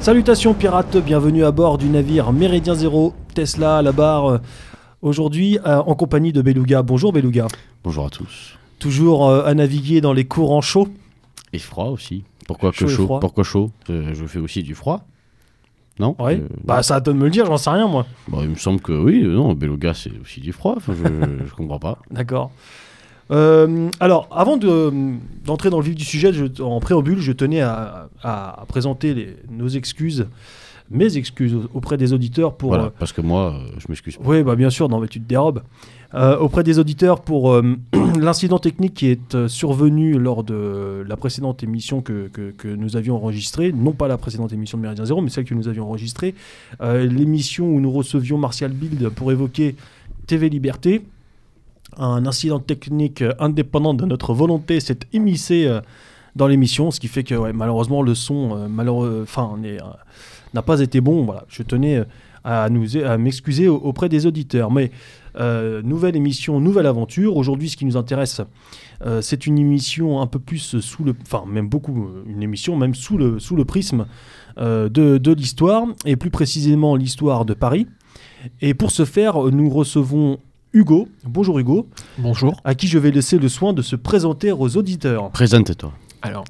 Salutations pirates, bienvenue à bord du navire Méridien Zéro, Tesla à la barre. euh, Aujourd'hui euh, en compagnie de Beluga. Bonjour Beluga. Bonjour à tous. Toujours euh, à naviguer dans les courants chauds. Et froid aussi. Pourquoi Chaud que chaud? Pourquoi chaud? Je fais aussi du froid. Non? Ouais. Euh, Bah ça donne de me le dire, j'en sais rien moi. bah, Il me semble que oui. Non, Beluga c'est aussi du froid. Enfin, je, je comprends pas. D'accord. Euh, alors, avant de- d'entrer dans le vif du sujet, je- en préambule, je tenais à, présenter les- nos excuses, mes excuses auprès des auditeurs pour Voilà, parce que moi, euh, je m'excuse. pas. Oui, bah bien sûr, non, mais tu te dérobes. Euh, auprès des auditeurs pour euh, l'incident technique qui est euh, survenu lors de la précédente émission que, que- que nous avions enregistrée, non pas la précédente émission de Méridien Zéro, mais celle que nous avions enregistrée, Euh, l'émission où nous recevions Martial Bild pour évoquer TV Liberté. Un incident technique euh, indépendant de notre volonté s'est immiscé euh, dans l'émission, ce qui fait que malheureusement le son euh, enfin, n'a pas été bon. Voilà, je tenais à, à m'excuser au- auprès des auditeurs. Mais nouvelle émission, nouvelle aventure. Aujourd'hui, ce qui nous intéresse, c'est une émission un peu plus sous le, enfin même beaucoup, une émission même sous le, sous le prisme de, de l'histoire, et plus précisément l'histoire de Paris. Et pour ce faire, nous recevons Hugo. Bonjour Hugo, Bonjour. à qui je vais laisser le soin de se présenter aux auditeurs. Présente-toi. Alors,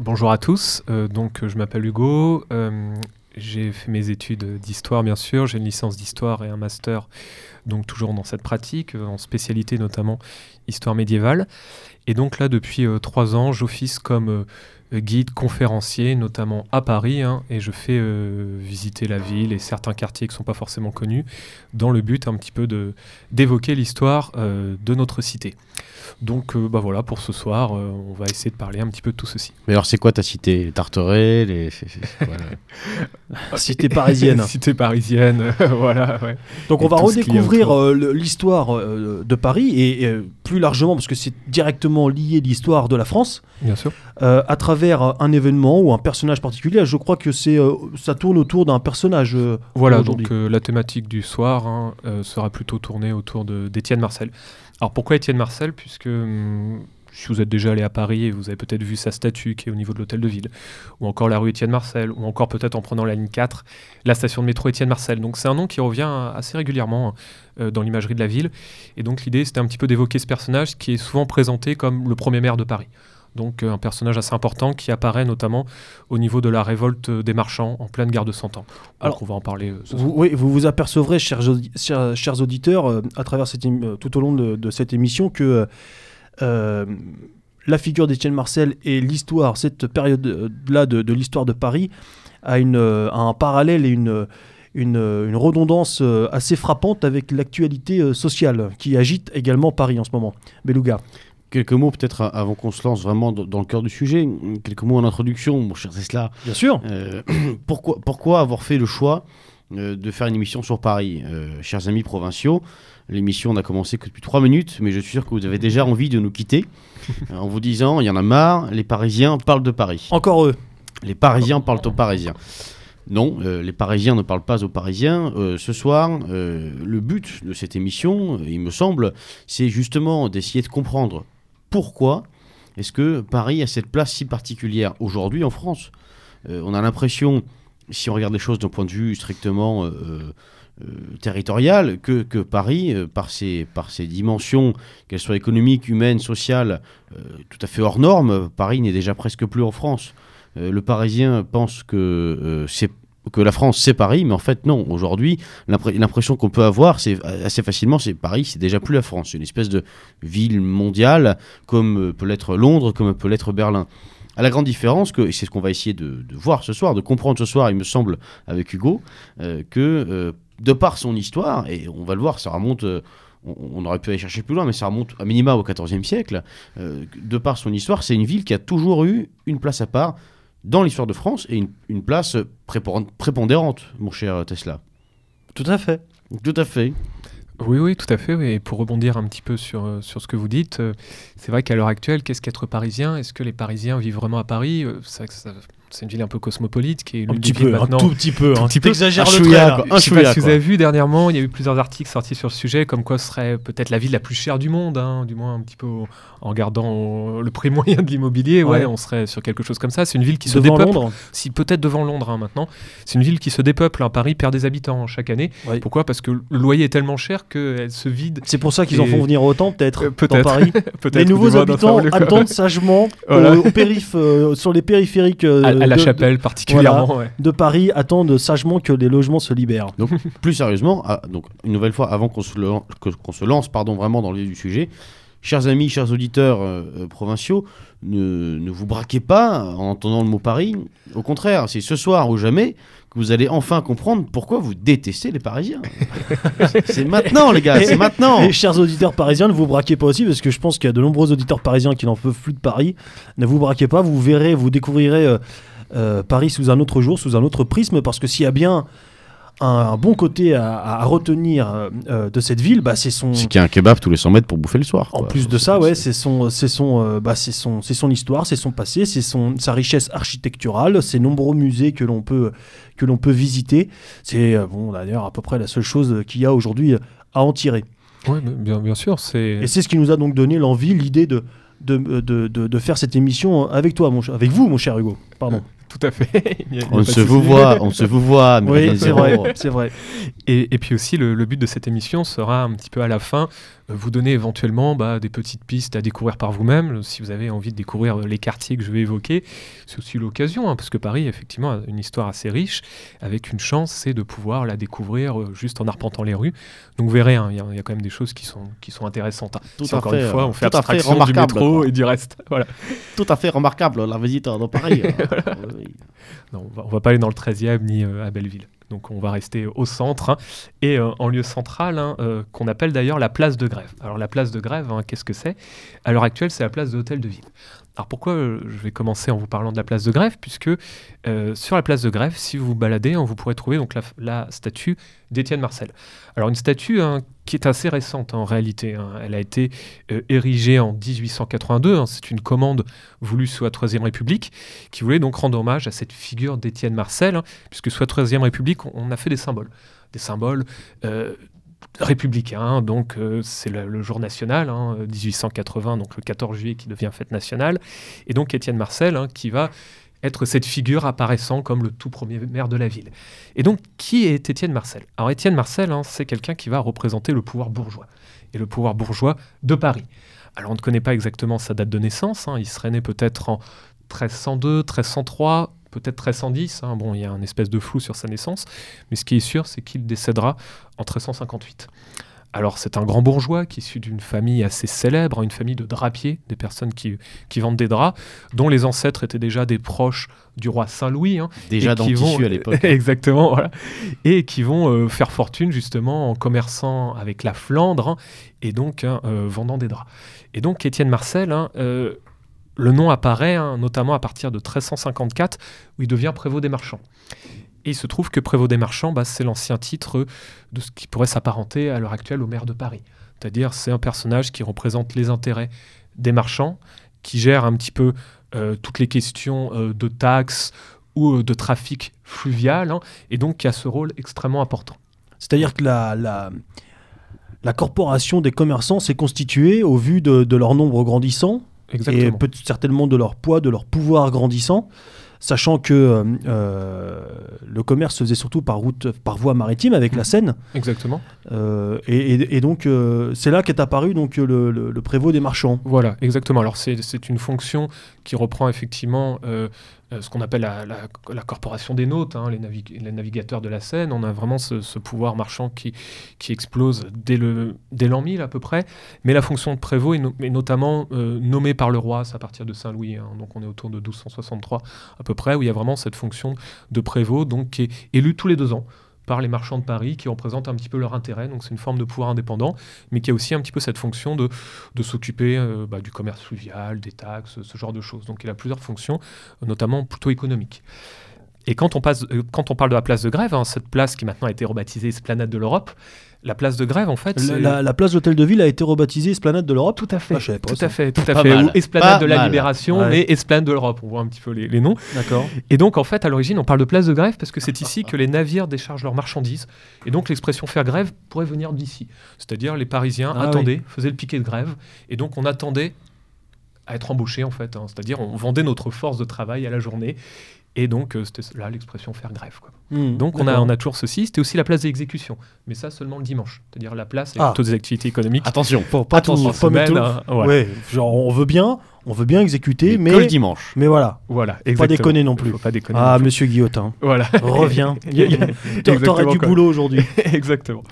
bonjour à tous. Euh, donc, je m'appelle Hugo. Euh, j'ai fait mes études d'histoire, bien sûr. J'ai une licence d'histoire et un master, donc toujours dans cette pratique, euh, en spécialité notamment histoire médiévale. Et donc là, depuis euh, trois ans, j'office comme euh, guide conférencier, notamment à Paris, hein, et je fais euh, visiter la ville et certains quartiers qui ne sont pas forcément connus, dans le but un petit peu d'évoquer l'histoire euh, de notre cité. Donc euh, bah voilà, pour ce soir, euh, on va essayer de parler un petit peu de tout ceci. Mais alors, c'est quoi ta cité Les Tarterets les... c'est- c'est- c'est quoi, là Cité parisienne. Cité parisienne, voilà, ouais. Donc Et on va redécouvrir euh, l'histoire de Paris et, plus largement parce que c'est directement lié l'histoire de la France Bien sûr. euh, à travers un événement ou un personnage particulier. Je crois que c'est euh, ça tourne autour d'un personnage. euh, Voilà, donc euh, la thématique du soir hein, euh, sera plutôt tournée autour d'Étienne Marcel. Alors pourquoi Étienne Marcel? Puisque hum, si vous êtes déjà allé à Paris et vous avez peut-être vu sa statue qui est au niveau de l'hôtel de ville, ou encore la rue Étienne Marcel, ou encore peut-être en prenant la ligne 4, la station de métro Étienne Marcel. Donc c'est un nom qui revient assez régulièrement euh, dans l'imagerie de la ville. Et donc l'idée c'était un petit peu d'évoquer ce personnage qui est souvent présenté comme le premier maire de Paris. Donc euh, un personnage assez important qui apparaît notamment au niveau de la révolte des marchands en pleine guerre de Cent Ans. Alors, Alors on va en parler euh, ce. Vous, oui, vous vous apercevrez, chers, audi- chers, chers auditeurs, euh, à travers cette tout au long de, de cette émission, que euh, la figure d'Étienne Marcel et l'histoire, cette période-là de, de l'histoire de Paris, a, une, a un parallèle et une, une, une redondance assez frappante avec l'actualité sociale qui agite également Paris en ce moment. Beluga. Quelques mots peut-être avant qu'on se lance vraiment dans, le cœur du sujet. Quelques mots en introduction, mon cher Tesla. Bien sûr. Euh, pourquoi, pourquoi avoir fait le choix euh, de faire une émission sur Paris Euh, Chers amis provinciaux, l'émission n'a commencé que depuis trois minutes, mais je suis sûr que vous avez déjà envie de nous quitter en vous disant il y en a marre, les Parisiens parlent de Paris. Encore eux. Les Parisiens parlent aux Parisiens. Non, euh, les Parisiens ne parlent pas aux Parisiens. Euh, ce soir, euh, le but de cette émission, il me semble, c'est justement d'essayer de comprendre pourquoi est-ce que Paris a cette place si particulière aujourd'hui en France. Euh, on a l'impression, si on regarde les choses d'un point de vue strictement euh, euh, territorial, que, Paris, par, ses, par ses dimensions, qu'elles soient économiques, humaines, sociales, tout à fait hors normes, Paris n'est déjà presque plus en France. Le Parisien pense que, c'est, que la France c'est Paris, mais en fait non. Aujourd'hui, l'impr- l'impression qu'on peut avoir, c'est assez facilement, c'est Paris, c'est déjà plus la France. C'est une espèce de ville mondiale, comme euh, peut l'être Londres, comme peut l'être Berlin. À la grande différence que, et c'est ce qu'on va essayer de, voir ce soir, de comprendre ce soir, il me semble, avec Hugo, euh, que euh, de par son histoire, et on va le voir, ça remonte. on, aurait pu aller chercher plus loin, mais ça remonte à minima au XIVe siècle. de par son histoire, c'est une ville qui a toujours eu une place à part dans l'histoire de France et une, une place prépon- prépondérante, mon cher Tesla. Tout à fait. Tout à fait. Oui, oui, tout à fait. oui. Et pour rebondir un petit peu sur, euh, sur ce que vous dites, euh, c'est vrai qu'à l'heure actuelle, qu'est-ce qu'être parisien? Est-ce que les Parisiens vivent vraiment à Paris? Euh, C'est vrai que ça- c'est une ville un peu cosmopolite qui est Un petit peu, un maintenant. tout petit peu. Tout hein. petit peu. T'exagères Un le chouïa, trait, quoi. Je Un sais pas si vous avez vu dernièrement, il y a eu plusieurs articles sortis sur le sujet, comme quoi ce serait peut-être la ville la plus chère du monde, hein, du moins un petit peu au- en regardant au- le prix moyen de l'immobilier. Ouais, Ouais. on serait sur quelque chose comme ça. C'est une ville qui se dépeuple. Londres. Si peut-être devant Londres hein, maintenant. C'est une ville qui se dépeuple. hein. Paris perd des habitants chaque année. Oui. Pourquoi? Parce que le loyer est tellement cher qu'elle se vide. C'est pour ça qu'ils en font venir autant, peut-être, Euh, dans peut-être. Paris. Peut-être Les nouveaux habitants attendent sagement Voilà. au- au périph', euh, sur les périphériques euh, à, à la de, chapelle particulièrement. ouais. de Paris, attendent sagement que les logements se libèrent. Plus sérieusement, ah, donc une nouvelle fois, avant se, qu'on se lance pardon, vraiment dans le vif du sujet, chers amis, chers auditeurs euh, euh, provinciaux, ne, ne vous braquez pas en entendant le mot Paris. Au contraire, c'est ce soir ou jamais que vous allez enfin comprendre pourquoi vous détestez les Parisiens. c'est maintenant, les gars, c'est maintenant. Et chers auditeurs parisiens, ne vous braquez pas aussi, parce que je pense qu'il y a de nombreux auditeurs parisiens qui n'en peuvent plus de Paris. Ne vous braquez pas, vous verrez, vous découvrirez euh, euh, Paris sous un autre jour, sous un autre prisme, parce que s'il y a bien un, un bon côté à, retenir euh, euh, de cette ville, bah, c'est son... C'est qu'il y a un kebab tous les 100 mètres pour bouffer le soir. En quoi. plus de ça, ouais, c'est son, c'est son, euh, bah, c'est son, c'est son histoire, c'est son passé, c'est son, sa richesse architecturale, ses nombreux musées que l'on peut, que l'on peut visiter. C'est euh, bon, d'ailleurs à peu près la seule chose qu'il y a aujourd'hui à en tirer. Mais bien, bien sûr, c'est. Et c'est ce qui nous a donc donné l'envie, l'idée de, de, de, de- de faire cette émission avec toi, mon, ch- avec vous, mon cher Hugo. Pardon. Tout à fait. Il y a- il y a On se vous voit, on se vous voit, Oui, c'est vrai, c'est vrai. Et, et puis aussi, le, le but de cette émission sera un petit peu à la fin, vous donner éventuellement bah, des petites pistes à découvrir par vous-même. Si vous avez envie de découvrir euh, les quartiers que je vais évoquer, c'est aussi l'occasion, hein, parce que Paris, effectivement, a une histoire assez riche, avec une chance, c'est de pouvoir la découvrir euh, juste en arpentant les rues. Donc vous verrez, hein, il y, a- il y a quand même des choses qui sont, qui sont intéressantes. hein. Tout à encore fait, une fois, on fait à fait abstraction du métro quoi. et du reste. Voilà. Tout à fait remarquable, la visite dans Paris. Oui. Non, on va, on va pas aller dans le 13e ni euh, à Belleville. Donc on va rester au centre hein, et euh, en lieu central hein, euh, qu'on appelle d'ailleurs la place de grève. Alors la place de grève, hein, qu'est-ce que c'est? À l'heure actuelle, c'est la place de l'hôtel de ville. Alors pourquoi euh, je vais commencer en vous parlant de la place de grève Puisque euh, sur la place de grève, si vous vous baladez, hein, vous pourrez trouver donc la, statue d'Étienne Marcel. Alors une statue hein, qui est assez récente en réalité. hein. Elle a été euh, érigée en 1882. hein. C'est une commande voulue sous la Troisième République qui voulait donc rendre hommage à cette figure d'Étienne Marcel, puisque sous la Troisième République, on, a fait des symboles. Des symboles républicains, donc euh, c'est le, jour national, hein, 1880, donc le 14 juillet qui devient fête nationale, et donc Étienne Marcel hein, qui va être cette figure apparaissant comme le tout premier maire de la ville. Et donc, qui est Étienne Marcel? Alors, Étienne Marcel, hein, c'est quelqu'un qui va représenter le pouvoir bourgeois, et le pouvoir bourgeois de Paris. Alors, on ne connaît pas exactement sa date de naissance, hein, il serait né peut-être en 1302, 1303, peut-être 1310. hein. Bon, il y a un espèce de flou sur sa naissance, mais ce qui est sûr, c'est qu'il décédera en 1358. Alors, c'est un grand bourgeois qui est issu d'une famille assez célèbre, une famille de drapiers, des personnes qui, qui vendent des draps, dont les ancêtres étaient déjà des proches du roi Saint-Louis. hein, Déjà dans le tissu à l'époque. Exactement, voilà. Et qui vont euh, faire fortune justement en commerçant avec la Flandre hein, et donc hein, euh, vendant des draps. Et donc Étienne Marcel, hein, euh, le nom apparaît hein, notamment à partir de 1354 où il devient prévôt des marchands. Et il se trouve que prévôt des marchands, bah, c'est l'ancien titre de ce qui pourrait s'apparenter à l'heure actuelle au maire de Paris. C'est-à-dire c'est un personnage qui représente les intérêts des marchands, qui gère un petit peu euh, toutes les questions euh, de taxes ou euh, de trafic fluvial, hein, et donc qui a ce rôle extrêmement important. C'est-à-dire que la, la, la corporation des commerçants s'est constituée au vu de, de leur nombre grandissant? Et peut certainement de leur poids, de leur pouvoir grandissant, sachant que euh, euh, le commerce se faisait surtout par route, par voie maritime avec la Seine, Exactement. Euh, et, et- et donc euh, c'est là qu'est apparu donc le, le- le prévôt des marchands. Voilà, exactement. Alors c'est une fonction qui reprend effectivement ce qu'on appelle la, corporation des nautes, hein, les, navig- les navigateurs de la Seine. On a vraiment ce, pouvoir marchand qui, explose dès l'an 1000 à peu près. Mais la fonction de prévôt est notamment euh, nommée par le roi, c'est à partir de Saint-Louis. hein. donc on est autour de 1263 à peu près, où il y a vraiment cette fonction de prévôt, donc qui est élue tous les deux ans par les marchands de Paris qui représentent un petit peu leur intérêt. Donc c'est une forme de pouvoir indépendant, mais qui a aussi un petit peu cette fonction de, de s'occuper euh, bah, du commerce fluvial, des taxes, ce genre de choses. Donc il a plusieurs fonctions, notamment plutôt économiques. Et quand on, passe, euh, quand on parle de la place de grève, hein, cette place qui maintenant a été rebaptisée Esplanade de l'Europe, la place de grève, en fait, La, c'est- la- la place d'hôtel de ville a été rebaptisée Esplanade de l'Europe. tout à fait, Ah, pas tout ça. à fait, tout à Pas fait. mal. Ou Esplanade Pas de la mal. Libération, Ouais. mais Esplanade de l'Europe. On voit un petit peu les, les noms. D'accord. Et donc, en fait, à l'origine, on parle de place de grève parce que c'est ici que les navires déchargent leurs marchandises. Et donc, l'expression faire grève pourrait venir d'ici. C'est-à-dire, les Parisiens Ah attendaient, faisaient le piquet de grève. Et donc, on attendait à être embauché, en fait. hein. C'est-à-dire, on vendait notre force de travail à la journée. Et donc, euh, c'était là l'expression faire grève. quoi. Hmm, Donc, on a, on a toujours ceci. C'était aussi la place d'exécution. Mais ça, seulement le dimanche. C'est-à-dire la place avec Ah. toutes les activités économiques. Attention, pas tout, Attention, faut pas semaine, tout- hein, voilà. Ouais, genre on veut bien, on veut bien exécuter, mais mais que le dimanche. mais voilà, Voilà, pas exactement. déconner non plus. Faut pas déconner. Ah, non. Monsieur Guillotin, Voilà, reviens. T'aurais du boulot aujourd'hui, exactement.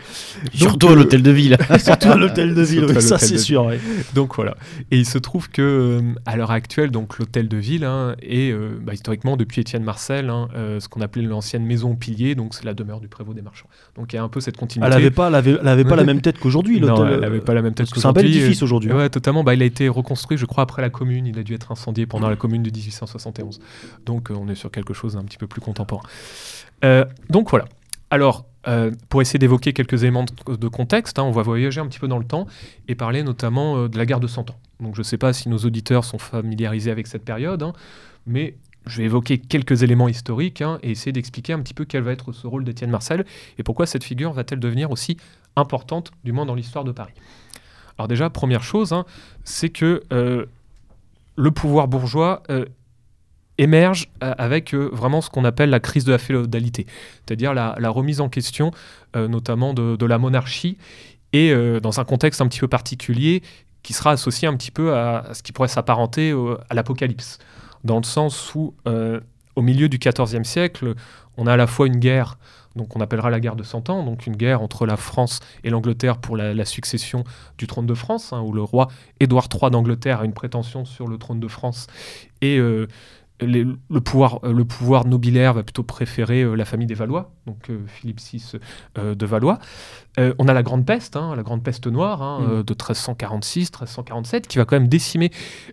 Surtout euh, à l'hôtel de ville. surtout à l'hôtel de ville. Oui, ça c'est de sûr. ouais. Donc voilà. Et il se trouve que euh, à l'heure actuelle, donc l'hôtel de ville hein, est euh, bah, historiquement depuis Étienne Marcel, hein, euh, ce qu'on appelait l'ancienne maison pilier, donc c'est la demeure du prévôt des marchands. Donc il y a un peu cette continuité. Elle avait pas, elle avait, elle avait pas la même tête qu'aujourd'hui. Non, l'hôtel. elle avait pas la même tête que C'est un bel qu'aujourd'hui. édifice aujourd'hui. hein. Ouais, totalement. Bah, il a été reconstruit, je crois, après la Commune. Il a dû être incendié pendant la Commune de 1871. Donc, euh, on est sur quelque chose d'un petit peu plus contemporain. Euh, donc voilà. Alors, euh, pour essayer d'évoquer quelques éléments de, de contexte, hein, on va voyager un petit peu dans le temps et parler notamment euh, de la guerre de Cent Ans. Donc, je ne sais pas si nos auditeurs sont familiarisés avec cette période, hein, mais je vais évoquer quelques éléments historiques hein, et essayer d'expliquer un petit peu quel va être ce rôle d'Étienne Marcel et pourquoi cette figure va-t-elle devenir aussi importante, du moins dans l'histoire de Paris. Alors déjà, première chose, c'est que euh, le pouvoir bourgeois euh, émerge euh, avec euh, vraiment ce qu'on appelle la crise de la féodalité, c'est-à-dire la, remise en question notamment de, la monarchie et dans un contexte un petit peu particulier qui sera associé un petit peu à, à ce qui pourrait s'apparenter à l'apocalypse, dans le sens où au milieu du XIVe siècle, on a à la fois une guerre, donc on appellera la guerre de Cent Ans, donc une guerre entre la France et l'Angleterre pour la, succession du trône de France, hein, où le roi Édouard III d'Angleterre a une prétention sur le trône de France et euh, le, pouvoir, euh, le pouvoir nobilaire va plutôt préférer euh, la famille des Valois, donc Philippe VI de Valois. Euh, on a la Grande Peste, hein, la Grande Peste noire hein, Mm. euh, de 1346-1347, qui va quand même décimer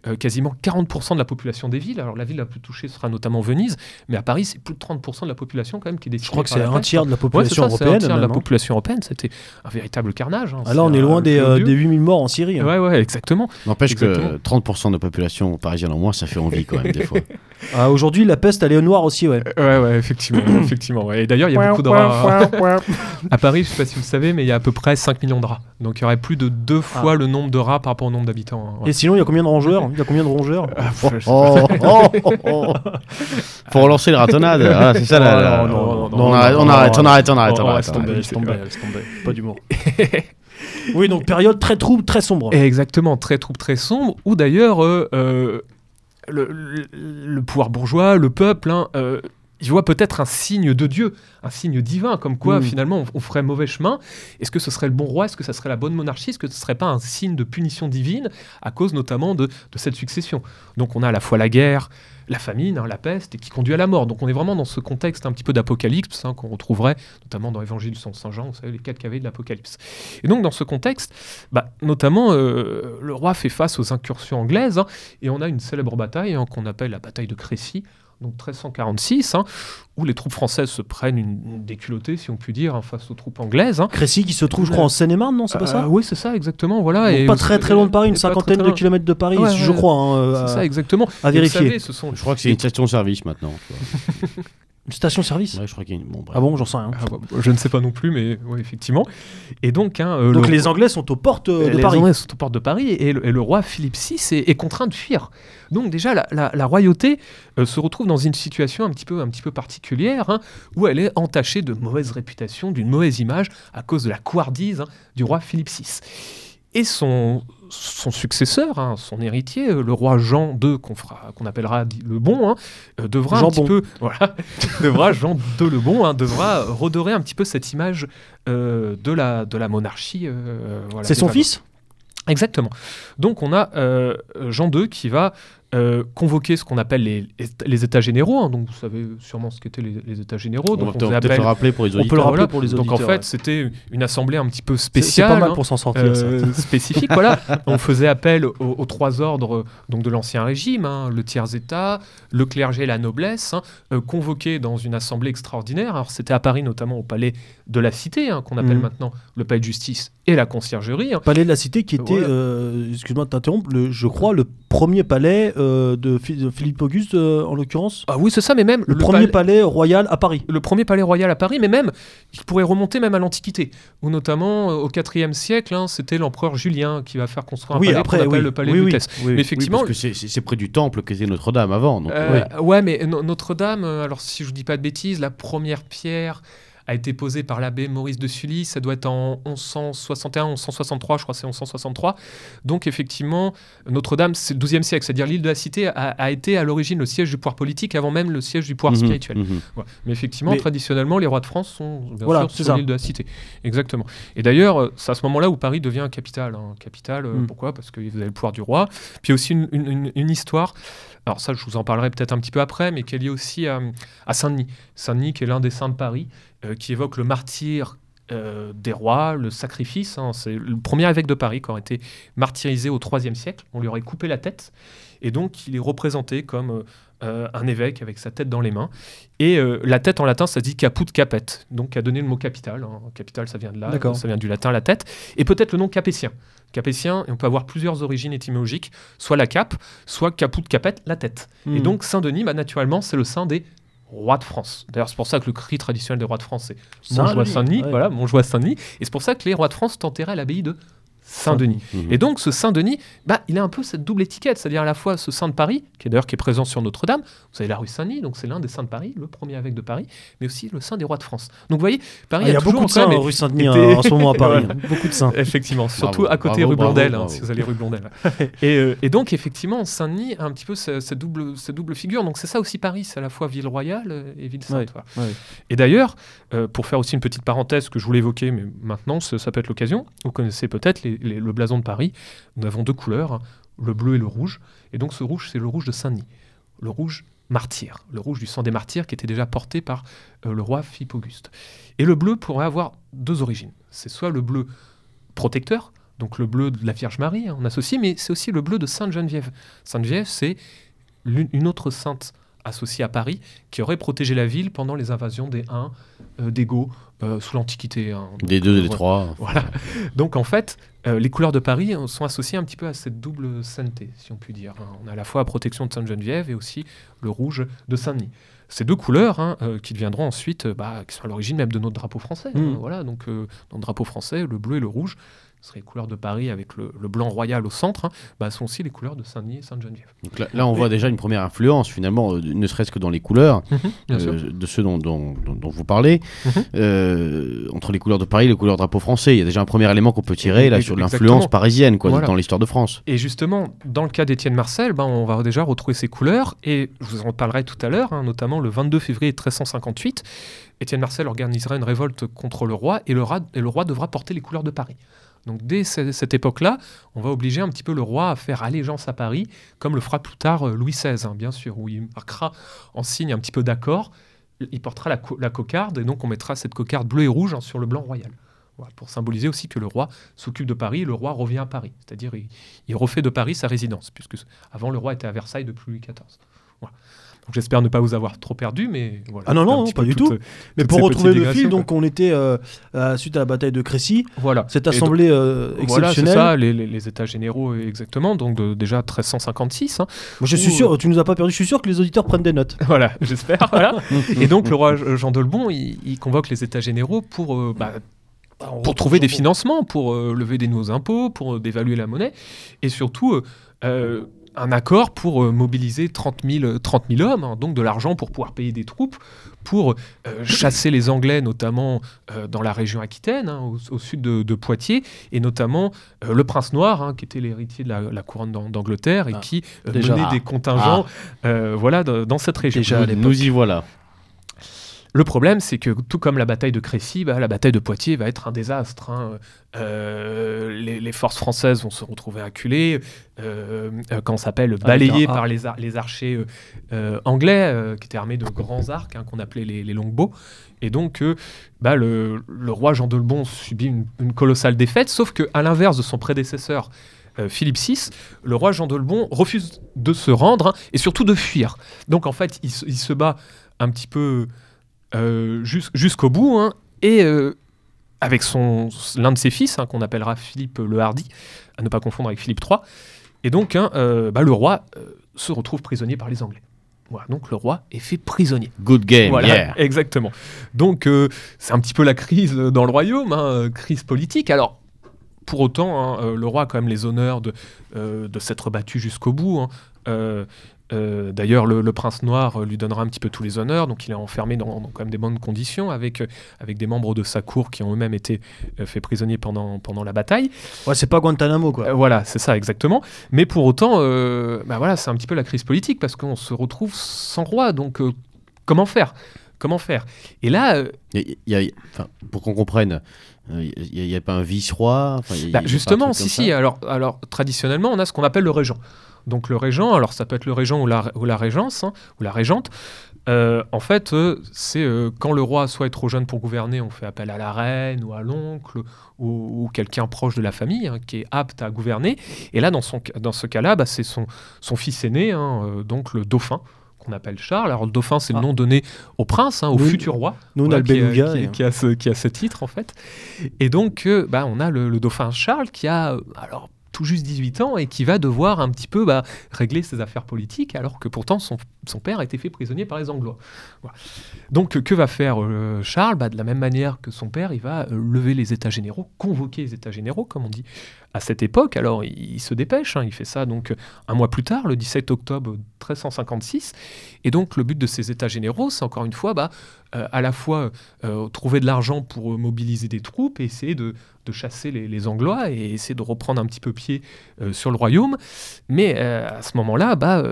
euh, quasiment 40% de la population des villes. Alors la ville la plus touchée sera notamment Venise, mais à Paris, c'est plus de 30% de la population quand même qui est décimée Je crois que c'est un tiers de la Ouais, population ça, c'est un européenne. tiers de la même, hein. population européenne, c'était un véritable carnage. hein. Ah, là, on est loin des, feu euh, Dieu. des 8000 morts en Syrie. hein. Ouais, ouais, exactement. N'empêche que Exactement. 30% de la population parisienne en moins, ça fait envie quand même des fois. Ah, Aujourd'hui, la peste, elle est noire aussi, ouais. Ouais, ouais, effectivement. effectivement ouais. Et d'ailleurs, il y a beaucoup de. À Paris, je sais pas si vous le savez, mais il y a à peu près 5 millions de rats. Donc il y aurait plus de deux fois le nombre de rats par rapport au nombre d'habitants. hein. Ouais. Et sinon, il y a combien de rongeurs? Il y a combien de rongeurs? Ah, Oh, oh, oh, oh. Faut relancer les ratonnades. Ah, c'est ça Oh, la- la- non, non, non, on non, arrête, non, on arrête, on arrête, on arrête, on on arrête, laisse on arrête. tomber. laisse tomber, laisse tomber. Pas d'humour. oui, donc période très trouble, très sombre. Et exactement, très trouble, très sombre, où d'ailleurs euh, euh, le, le- le pouvoir bourgeois, le peuple, hein, euh, il voit peut-être un signe de Dieu, un signe divin, comme quoi Mm. finalement on, on ferait mauvais chemin. Est-ce que ce serait le bon roi? Est-ce que ça serait la bonne monarchie? Est-ce que ce serait pas un signe de punition divine à cause notamment de, de cette succession? Donc on a à la fois la guerre, la famine, hein, la peste, et qui conduit à la mort. Donc on est vraiment dans ce contexte un petit peu d'apocalypse hein, qu'on retrouverait notamment dans l'Évangile selon Saint Jean, vous savez, les quatre cavés de l'apocalypse. Et donc dans ce contexte, bah, notamment euh, le roi fait face aux incursions anglaises, hein, et on a une célèbre bataille qu'on appelle la bataille de Crécy, donc 1346, hein, où les troupes françaises se prennent une, une déculottée, si on peut dire, hein, face aux troupes anglaises. hein. Crécy qui se trouve, je crois, en Seine-et-Marne, non C'est pas Euh, ça? Oui, c'est ça, exactement. Voilà. Donc et Pas très très loin de Paris, une cinquantaine très de kilomètres de Paris, Ouais, je ouais. crois. hein, C'est euh, ça, exactement. à Et vérifier. savez, ce sont... Je crois que c'est une station-service maintenant. Une station-service Ouais, je crois qu'il y a une. Bon, bref. Ah bon, j'en sais rien. Ah, bah, je ne sais pas non plus, mais ouais, effectivement. Et donc, hein, euh, Donc le- les Anglais sont aux portes euh, de les Paris. Anglais sont aux portes de Paris et le, et le roi Philippe VI est, est contraint de fuir. Donc déjà, la, la- la royauté euh, se retrouve dans une situation un petit peu, un petit peu particulière hein, où elle est entachée de mauvaise réputation, d'une mauvaise image à cause de la couardise hein, du roi Philippe VI. Et son, son successeur, hein, son héritier, euh, le roi Jean II, qu'on appellera le Bon, hein, euh, devra un petit Bon. peu, voilà, devra Jean II le Bon, hein, devra redorer un petit peu cette image euh, de, la, de la monarchie. euh, voilà, C'est son fils? Exactement. Donc on a euh, Jean II qui va euh, convoquer ce qu'on appelle les, les états généraux. hein. donc vous savez sûrement ce qu'étaient les, les états généraux. On faisait le appel- rappeler pour les On peut le auditeurs. rappeler voilà. pour les Donc en fait, ouais. c'était une assemblée un petit peu C'est- C'est spéciale. pas mal hein. pour s'en sortir. Euh, spécifique, voilà. On faisait appel aux, aux trois ordres donc de l'ancien régime, hein, le tiers-état, le clergé et la noblesse, hein, euh, convoqués dans une assemblée extraordinaire. Alors c'était à Paris notamment au palais de la Cité, hein, qu'on appelle Mhm. maintenant le palais de justice et la conciergerie. hein. Palais de la Cité qui était, Voilà. euh, excuse-moi de t'interrompre, je crois le premier palais euh, de, Phi- de Philippe Auguste euh, en l'occurrence. Ah oui, c'est ça, mais même Le, premier palais- palais royal à Paris. le premier palais royal à Paris, mais même, il pourrait remonter même à l'Antiquité, où notamment euh, au IVe siècle, hein, c'était l'empereur Julien qui va faire construire un Oui, palais après, qu'on appelle oui. le palais Oui, de oui. Lutèce. Oui. Mais Oui, effectivement, parce que c'est- près du temple qu'était Notre-Dame avant. Donc, Euh, oui. Ouais, mais No- Notre-Dame, alors si je dis pas de bêtises, la première pierre a été posée par l'abbé Maurice de Sully, ça doit être en 1161, 1163, je crois c'est 1163. Donc effectivement, Notre-Dame, c'est le 12e siècle, c'est-à-dire l'île de la Cité a, a été à l'origine le siège du pouvoir politique avant même le siège du pouvoir Mhm, spirituel. mhm. Mais effectivement, Mais- traditionnellement, les rois de France sont bien Voilà, sûr sur l'île de la Cité. Exactement. Et d'ailleurs, euh, c'est à ce moment-là où Paris devient capitale. hein. Capitale, euh, Mm. pourquoi? Parce que vous avez le pouvoir du roi. Puis aussi une, une- une- une histoire. Alors ça, je vous en parlerai peut-être un petit peu après, mais qui est liée aussi à, à Saint-Denis. Saint-Denis, qui est l'un des saints de Paris, qui évoque le martyr euh, des rois, le sacrifice. hein. C'est le premier évêque de Paris qui aurait été martyrisé au IIIe siècle. On lui aurait coupé la tête. Et donc, il est représenté comme euh, euh, un évêque avec sa tête dans les mains. Et euh, la tête en latin, ça se dit caput capet, donc qui a donné le mot capital. hein. Capital, ça vient de là, D'accord. ça vient du latin la tête. Et peut-être le nom capétien. Capétien, et on peut avoir plusieurs origines étymologiques, soit la cape, soit caput capet, la tête. Et Mhm. donc Saint-Denis, bah, naturellement, c'est le saint des rois de France. D'ailleurs, c'est pour ça que le cri traditionnel des rois de France, c'est Montjoie Saint-Denis. Voilà, Montjoie Saint-Denis. Et c'est pour ça que les rois de France enterrés à l'abbaye de Saint-Denis. Mhm. Et donc ce Saint-Denis, bah, il a un peu cette double étiquette, c'est-à-dire à la fois ce Saint de Paris, qui est d'ailleurs qui est présent sur Notre-Dame, vous avez la rue Saint-Denis, donc c'est l'un des saints de Paris, le premier évêque de Paris, mais aussi le Saint des rois de France. Donc vous voyez, Paris Ah, il y a beaucoup de saints même rue Saint-Denis hein, en ce moment à Paris. Beaucoup de saints. Effectivement, surtout Bravo, à côté bravo, rue bravo, Blondel, hein, si vous allez rue Blondel. et, euh, et donc, effectivement, Saint-Denis a un petit peu ce- cette double, cette double figure. Donc, c'est ça aussi Paris, c'est à la fois ville royale et ville sainte. Ouais, voilà. ouais. Et d'ailleurs, euh, pour faire aussi une petite parenthèse que je voulais évoquer, mais maintenant, ça, ça peut être l'occasion, vous connaissez peut-être les- les- le blason de Paris. Nous avons deux couleurs, hein, le bleu et le rouge. Et donc, ce rouge, c'est le rouge de Saint-Denis. Le rouge martyr, le rouge du sang des martyrs qui était déjà porté par euh, le roi Philippe Auguste. Et le bleu pourrait avoir deux origines. C'est soit le bleu protecteur, donc le bleu de la Vierge Marie, hein, on associe, mais c'est aussi le bleu de Sainte Geneviève. Sainte Geneviève, c'est une autre sainte associée à Paris qui aurait protégé la ville pendant les invasions des Huns, euh, des Goths, euh, sous l'Antiquité. hein. Des deux, euh, des trois. Voilà. Donc en fait, euh, les couleurs de Paris euh, sont associées un petit peu à cette double sainteté, si on peut dire. hein. On a à la fois la protection de Sainte-Geneviève et aussi le rouge de Saint-Denis. Ces deux couleurs hein, euh, qui deviendront ensuite, euh, bah, qui sont à l'origine même de notre drapeau français. hein. Mm. voilà, donc euh, dans le drapeau français, le bleu et le rouge, ce seraient les couleurs de Paris avec le, le blanc royal au centre, hein, bah, sont aussi les couleurs de Saint-Denis et Sainte-Geneviève. Donc là, là, on voit déjà une première influence, finalement, euh, ne serait-ce que dans les couleurs, Bien euh, de ceux dont, dont- dont- dont vous parlez. Mhm. Euh, entre les couleurs de Paris et les couleurs drapeau français, il y a déjà un premier élément qu'on peut tirer là, sur l'influence parisienne quoi, Voilà. dans l'histoire de France. Et justement, dans le cas d'Étienne Marcel, ben, on va déjà retrouver ces couleurs, et je vous en parlerai tout à l'heure, hein, notamment le 22 février 1358, Étienne Marcel organisera une révolte contre le roi, et le, roi, et le roi devra porter les couleurs de Paris. Donc dès ce- cette époque-là, on va obliger un petit peu le roi à faire allégeance à Paris, comme le fera plus tard euh, Louis XVI, hein, bien sûr, où il marquera en signe un petit peu d'accord, il portera la, co- la cocarde, et donc on mettra cette cocarde bleue et rouge hein, sur le blanc royal. Pour symboliser aussi que le roi s'occupe de Paris, et le roi revient à Paris. C'est-à-dire, il, il refait de Paris sa résidence, puisque avant le roi était à Versailles depuis Louis XIV. Voilà. Donc j'espère ne pas vous avoir trop perdu, mais voilà. Ah non, non, pas du tout. Mais toutes pour retrouver le fil, donc on était euh, à- suite à la bataille de Crécy, Voilà. cette Et donc- assemblée euh, Voilà, c'est exceptionnelle. ça, les, les- les états généraux exactement, donc de- déjà 1356. hein. Moi, je suis sûr, tu nous as pas perdu. Je suis sûr que les auditeurs prennent des notes. voilà, j'espère. voilà. Et donc le roi Jean d'Olbon, il, il convoque les états généraux pour, euh, bah, pour trouver des financements, pour euh, lever des nouveaux impôts, pour euh, dévaluer la monnaie, et surtout euh, euh, un accord pour euh, mobiliser 30 000, 30 000 hommes, hein, donc de l'argent pour pouvoir payer des troupes, pour euh, chasser les Anglais, notamment euh, dans la région aquitaine, hein, au, au sud de, de Poitiers, et notamment euh, le prince noir, hein, qui était l'héritier de la, la couronne d'An- d'Angleterre, et Ah, qui menait des contingents euh, voilà, dans, dans cette région. Déjà. Nous y voilà. Le problème, c'est que tout comme la bataille de Crécy, bah, la bataille de Poitiers va être un désastre. hein. Euh, les, les forces françaises vont se retrouver acculées, euh, euh, ça s'appelle, balayées un- par les, ar- les archers euh, euh, anglais, qui étaient armés de grands arcs, hein, qu'on appelait les, les longbows. Et donc, bah, le, le roi Jean de Lebon subit une, une colossale défaite, sauf qu'à l'inverse de son prédécesseur, euh, Philippe VI, le roi Jean de Lebon refuse de se rendre hein, et surtout de fuir. Donc en fait, il, se- il se bat un petit peu jusqu'au bout hein, et euh, avec son l'un de ses fils hein, qu'on appellera Philippe le Hardi, à ne pas confondre avec Philippe III. Et donc hein, euh, bah, le roi euh, se retrouve prisonnier par les Anglais. Voilà, donc le roi est fait prisonnier. Good game, Voilà, yeah. exactement. Donc, euh, c'est un petit peu la crise euh, dans le royaume, hein, euh, crise politique. Alors, pour autant, euh, le roi a quand même les honneurs de, euh, de s'être battu jusqu'au bout. Euh, D'ailleurs, le, le prince noir euh, lui donnera un petit peu tous les honneurs, donc il est enfermé dans, dans quand même des bonnes conditions, avec, euh, avec des membres de sa cour qui ont eux-mêmes été euh, faits prisonniers pendant, pendant la bataille. Ouais, c'est pas Guantanamo, quoi. Euh, voilà, c'est ça exactement. Mais pour autant, euh, bah voilà, c'est un petit peu la crise politique parce qu'on se retrouve sans roi. Donc, euh, comment faire? Comment faire? Et là, euh, Il y a- il y a- enfin, pour qu'on comprenne, il n'y a, pas un vice-roi? Enfin, bah, justement, si, si. Alors, alors, traditionnellement, on a ce qu'on appelle le régent. Donc, le régent, alors ça peut être le régent ou la, ou la régence, hein, ou la régente. Euh, en fait, euh, c'est euh, quand le roi soit est trop jeune pour gouverner, on fait appel à la reine ou à l'oncle ou, ou quelqu'un proche de la famille hein, qui est apte à gouverner. Et là, dans, son, ca- dans ce cas-là, bah, c'est son, son fils aîné, hein, donc le dauphin qu'on appelle Charles. Alors le dauphin, c'est Ah. le nom donné au prince, hein, au Nous- futur roi. Nous, on a le qui, a- beluga. qui, et- qui a ce, qui a ce titre en fait. Et donc, euh, bah, on a le, le dauphin Charles qui a alors tout juste 18 ans et qui va devoir un petit peu bah, régler ses affaires politiques alors que pourtant son, père a été fait prisonnier par les Anglois. Donc, que va faire euh, Charles? Bah, De la même manière que son père, il va euh, lever les États généraux, convoquer les États généraux, comme on dit à cette époque. Alors, il, se dépêche, hein, il fait ça donc euh, un mois plus tard, le 17 octobre 1356. Et donc, le but de ces États généraux, c'est encore une fois bah, euh, à la fois euh, trouver de l'argent pour mobiliser des troupes et essayer de, chasser les, Anglois et essayer de reprendre un petit peu pied sur le royaume. Mais à ce moment-là, bah,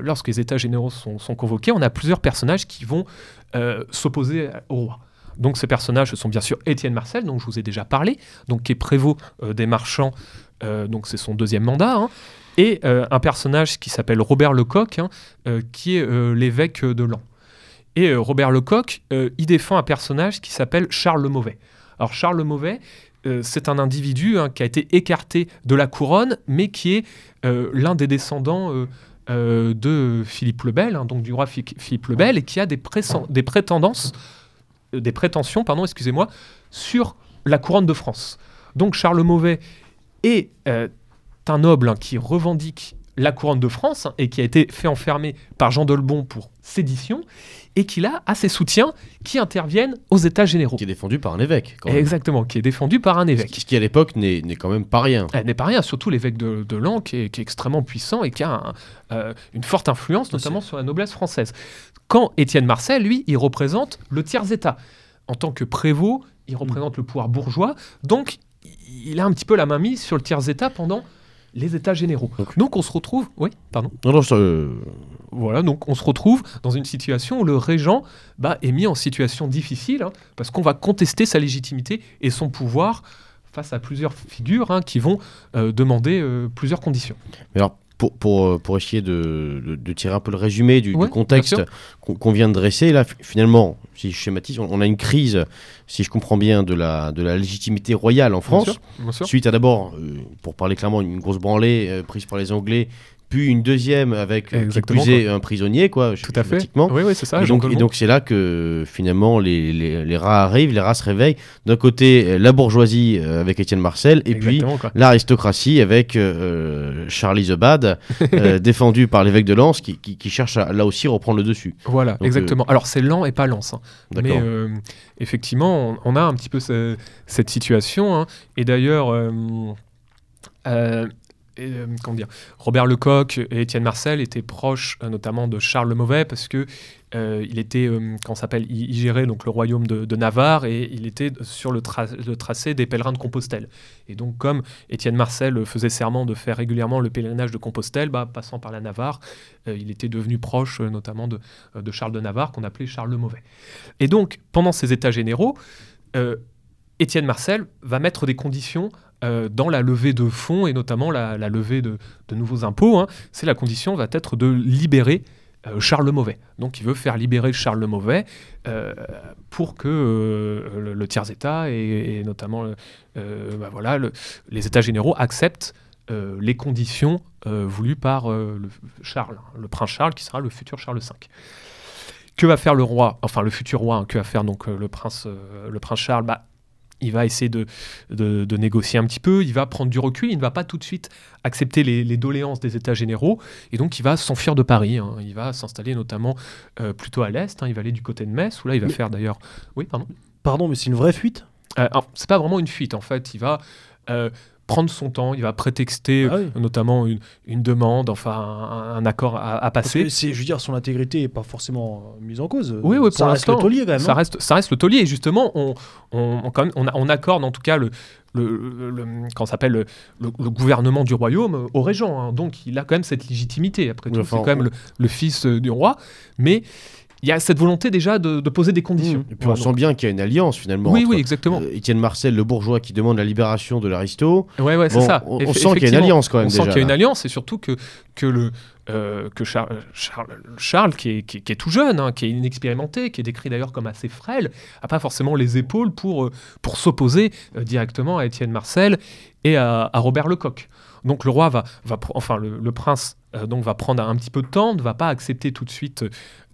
lorsque les États généraux sont, convoqués, on a plusieurs personnages qui vont s'opposer au roi. Donc ces personnages ce sont bien sûr Étienne Marcel, dont je vous ai déjà parlé, donc qui est prévôt euh, des marchands, euh, donc c'est son deuxième mandat, hein, et euh, un personnage qui s'appelle Robert Lecoq, hein, qui est l'évêque de Lan. Et Robert Lecoq, il défend un personnage qui s'appelle Charles le Mauvais. Alors Charles le Mauvais, c'est un individu hein, qui a été écarté de la couronne, mais qui est l'un des descendants de Philippe le Bel, donc du roi Phi- Philippe le Bel, et qui a des, des prétendances, des prétentions, pardon, excusez-moi, sur la couronne de France. Donc Charles le Mauvais est euh, un noble hein, qui revendique la couronne de France hein, et qui a été fait enfermer par Jean d'Olbon pour sédition et qui là a ses soutiens qui interviennent aux États généraux. Qui est défendu par un évêque. Quand même. Exactement, qui est défendu par un Ce évêque. qui, ce qui, à l'époque n'est n'est quand même pas rien. Elle n'est pas rien, surtout l'évêque de, de Lan qui est, qui est extrêmement puissant et qui a un- euh, une forte influence, notamment sur la noblesse française. Quand Étienne Marcel, lui, il représente le tiers-État. En tant que prévôt, il représente le pouvoir bourgeois, donc il a un petit peu la main mise sur le tiers-État pendant les États généraux. Donc- Donc on se retrouve, oui, pardon. Non, non, ça, Voilà, donc on se retrouve dans une situation où le régent bah, est mis en situation difficile, hein, parce qu'on va contester sa légitimité et son pouvoir face à plusieurs figures hein, qui vont euh, demander euh, plusieurs conditions. Mais alors, pour, pour, euh, pour essayer de, de- de tirer un peu le résumé du, contexte qu'on vient de dresser, là, fi- finalement, si je schématise, on, on a une crise, si je comprends bien, de la, de la légitimité royale en France. Bien sûr, bien sûr. Suite à d'abord, euh, pour parler clairement, une grosse branlée euh, prise par les Anglais, puis une deuxième avec euh, qui plus un prisonnier, quoi, Tout à fait. Oui, oui, c'est ça. Et donc, c'est là que finalement les, les, les rats arrivent, les rats se réveillent. D'un côté, euh, la bourgeoisie euh, avec Étienne Marcel, et puis Exactement, l'aristocratie avec euh, Charlie the Bad, euh, défendu par l'évêque de Lens, qui, qui, qui cherche à là aussi reprendre le dessus. Voilà, Donc, exactement. Alors c'est lent et pas ça. D'accord. Mais effectivement, on, on a un petit peu ce- cette situation. hein. Et d'ailleurs, euh, euh, Robert Lecoq et Étienne Marcel étaient proches notamment de Charles le Mauvais parce que il était, s'appelle, il, gérait le royaume de, Navarre et il était sur le, tracé des pèlerins de Compostelle. Et donc comme Étienne Marcel faisait serment de faire régulièrement le pèlerinage de Compostelle, bah, passant par la Navarre, il était devenu proche notamment de, de Charles de Navarre qu'on appelait Charles le Mauvais. Et donc pendant ces états généraux, Étienne Marcel va mettre des conditions euh, dans la levée de fonds et notamment la, levée de, nouveaux impôts. Hein. C'est la condition va être de libérer euh, Charles le Mauvais. Donc il veut faire libérer Charles le Mauvais euh, pour que le, tiers-État et, notamment bah les États généraux acceptent les conditions voulues par le, Charles, le prince Charles qui sera le futur Charles V. Que va faire le roi, enfin le futur roi, hein, que va faire donc le prince, le prince Charles? Bah, il va essayer de, de, négocier un petit peu, il va prendre du recul, il ne va pas tout de suite accepter les, doléances des États généraux, et donc il va s'enfuir de Paris. Hein. Il va s'installer notamment euh, plutôt à l'est, hein. il va aller du côté de Metz, où là il va faire d'ailleurs... Oui, pardon Pardon, mais c'est une vraie fuite? Euh, C'est pas vraiment une fuite, en fait. Il va... Euh, prendre son temps, il va prétexter ah notamment une, demande, enfin un, accord à, passer. C'est, je veux dire, son intégrité n'est pas forcément mise en cause. Oui, oui, ça reste le taulier quand même. Ça reste, ça reste le taulier. Et justement, on, on, quand même, on, accorde en tout cas le, le, le, quand s'appelle le, gouvernement du royaume au régent. Hein. Donc il a quand même cette légitimité. Après tout, c'est quand même le, fils du roi. Mais il y a cette volonté déjà de, poser des conditions. Mmh. Et puis on sent bien qu'il y a une alliance finalement. Oui, oui, exactement. Euh, Étienne Marcel, le bourgeois qui demande la libération de l'aristo. Ouais, ouais, c'est ça. On, sent qu'il y a une alliance quand même. On sent qu'il y a une alliance et surtout que, que, le, euh, que Charles, Charles, qui, est, qui, est, tout jeune, hein, qui est inexpérimenté, qui est décrit d'ailleurs comme assez frêle, n'a pas forcément les épaules pour, euh, pour s'opposer directement à Étienne Marcel et à, à Robert Lecoq. Donc le roi va, va enfin le, prince euh, donc va prendre un petit peu de temps, ne va pas accepter tout de suite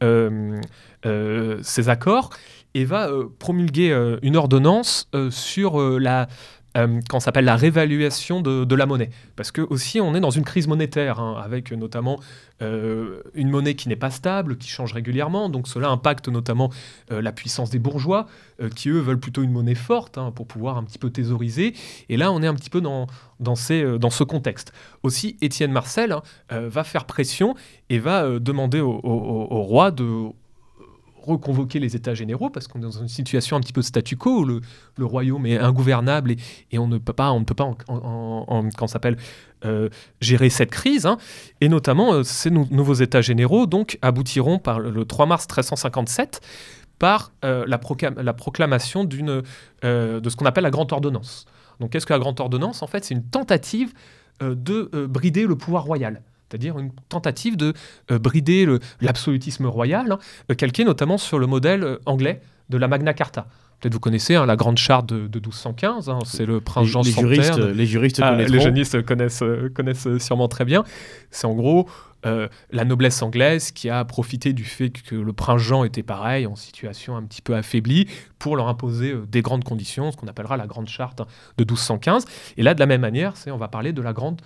euh, euh, ces accords et va promulguer une ordonnance sur la euh, quand s'appelle la réévaluation de, la monnaie. Parce que aussi on est dans une crise monétaire, hein, avec notamment euh, une monnaie qui n'est pas stable, qui change régulièrement. Donc cela impacte notamment euh, la puissance des bourgeois, qui eux veulent plutôt une monnaie forte hein, pour pouvoir un petit peu thésauriser. Et là on est un petit peu dans, ce contexte. Aussi Étienne Marcel hein, va faire pression et va demander au roi de reconvoquer les États généraux parce qu'on est dans une situation un petit peu statu quo où le, royaume est ingouvernable et, on ne peut pas, on ne peut pas, en, s'appelle, euh, gérer cette crise. Hein. Et notamment, euh, ces nouveaux États généraux donc aboutiront par le, 3 mars 1357 par euh, la, la, proclamation de ce qu'on appelle la grande ordonnance. Donc, qu'est-ce que la grande ordonnance? En fait, c'est une tentative de brider le pouvoir royal c'est-à-dire une tentative de euh, brider l'absolutisme royal, hein, euh, calqué notamment sur le modèle euh, anglais de la Magna Carta. Peut-être vous connaissez hein, la grande charte de, 1215, hein, c'est le prince Jean les juristes, les juristes ah, Les juristes connaissent, connaissent sûrement très bien. C'est en gros la noblesse anglaise qui a profité du fait que le prince Jean était pareil, en situation un petit peu affaiblie, pour leur imposer des grandes conditions, ce qu'on appellera la grande charte de 1215. Et là, de la même manière, on va parler de la grande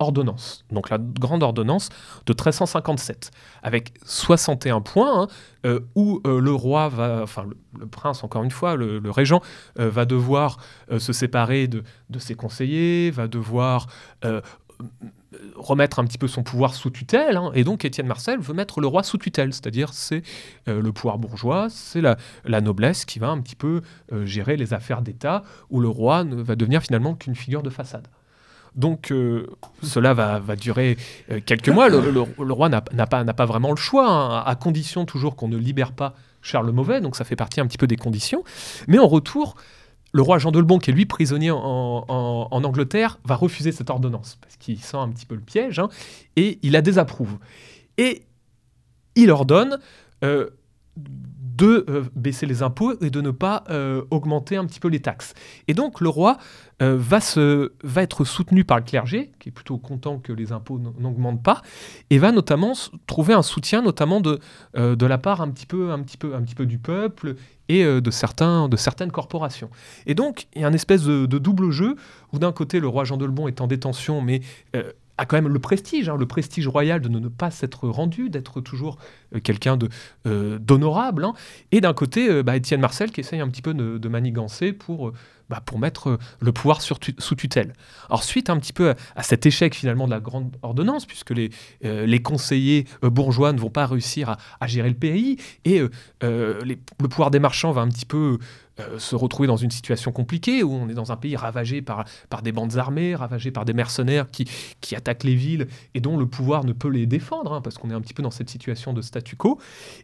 ordonnance, donc la grande ordonnance de 1357, avec 61 points, hein, euh, où euh, le roi va, enfin le, prince encore une fois, le, régent, euh, va devoir se séparer de, ses conseillers, va devoir remettre un petit peu son pouvoir sous tutelle, hein, et donc Étienne Marcel veut mettre le roi sous tutelle, c'est-à-dire c'est le pouvoir bourgeois, c'est la, la, noblesse qui va un petit peu gérer les affaires d'État, où le roi ne va devenir finalement qu'une figure de façade. Donc euh, cela va, durer euh, quelques mois. Le, roi n'a pas, vraiment le choix, hein, à condition toujours qu'on ne libère pas Charles le Mauvais, donc ça fait partie un petit peu des conditions. Mais en retour, le roi Jean de Lebon, qui est lui prisonnier en, Angleterre, va refuser cette ordonnance, parce qu'il sent un petit peu le piège, hein, et il la désapprouve. Et il ordonne... Euh, de euh, baisser les impôts et de ne pas euh, augmenter un petit peu les taxes. Et donc le roi euh, va, se, va être soutenu par le clergé, qui est plutôt content que les impôts n'augmentent pas, et va notamment trouver un soutien notamment de, de la part un petit, peu, un, petit peu, un petit peu du peuple et de, certains, de certaines corporations. Et donc il y a un espèce de, de double jeu, où d'un côté le roi Jean de Lebon est en détention, mais a quand même le prestige, hein, le prestige royal de ne pas s'être rendu, d'être toujours euh, quelqu'un euh, d'honorable. Hein. Et d'un côté, euh, bah, Étienne Marcel qui essaye un petit peu de, manigancer pour bah, pour mettre le pouvoir sous tutelle. Alors suite un petit peu à, cet échec finalement de la grande ordonnance, puisque les, les conseillers bourgeois ne vont pas réussir à, gérer le pays, et le pouvoir des marchands va un petit peu euh, se retrouver dans une situation compliquée où on est dans un pays ravagé par, des bandes armées, ravagé par des mercenaires qui, qui attaquent les villes et dont le pouvoir ne peut les défendre, hein, parce qu'on est un petit peu dans cette situation de statu quo.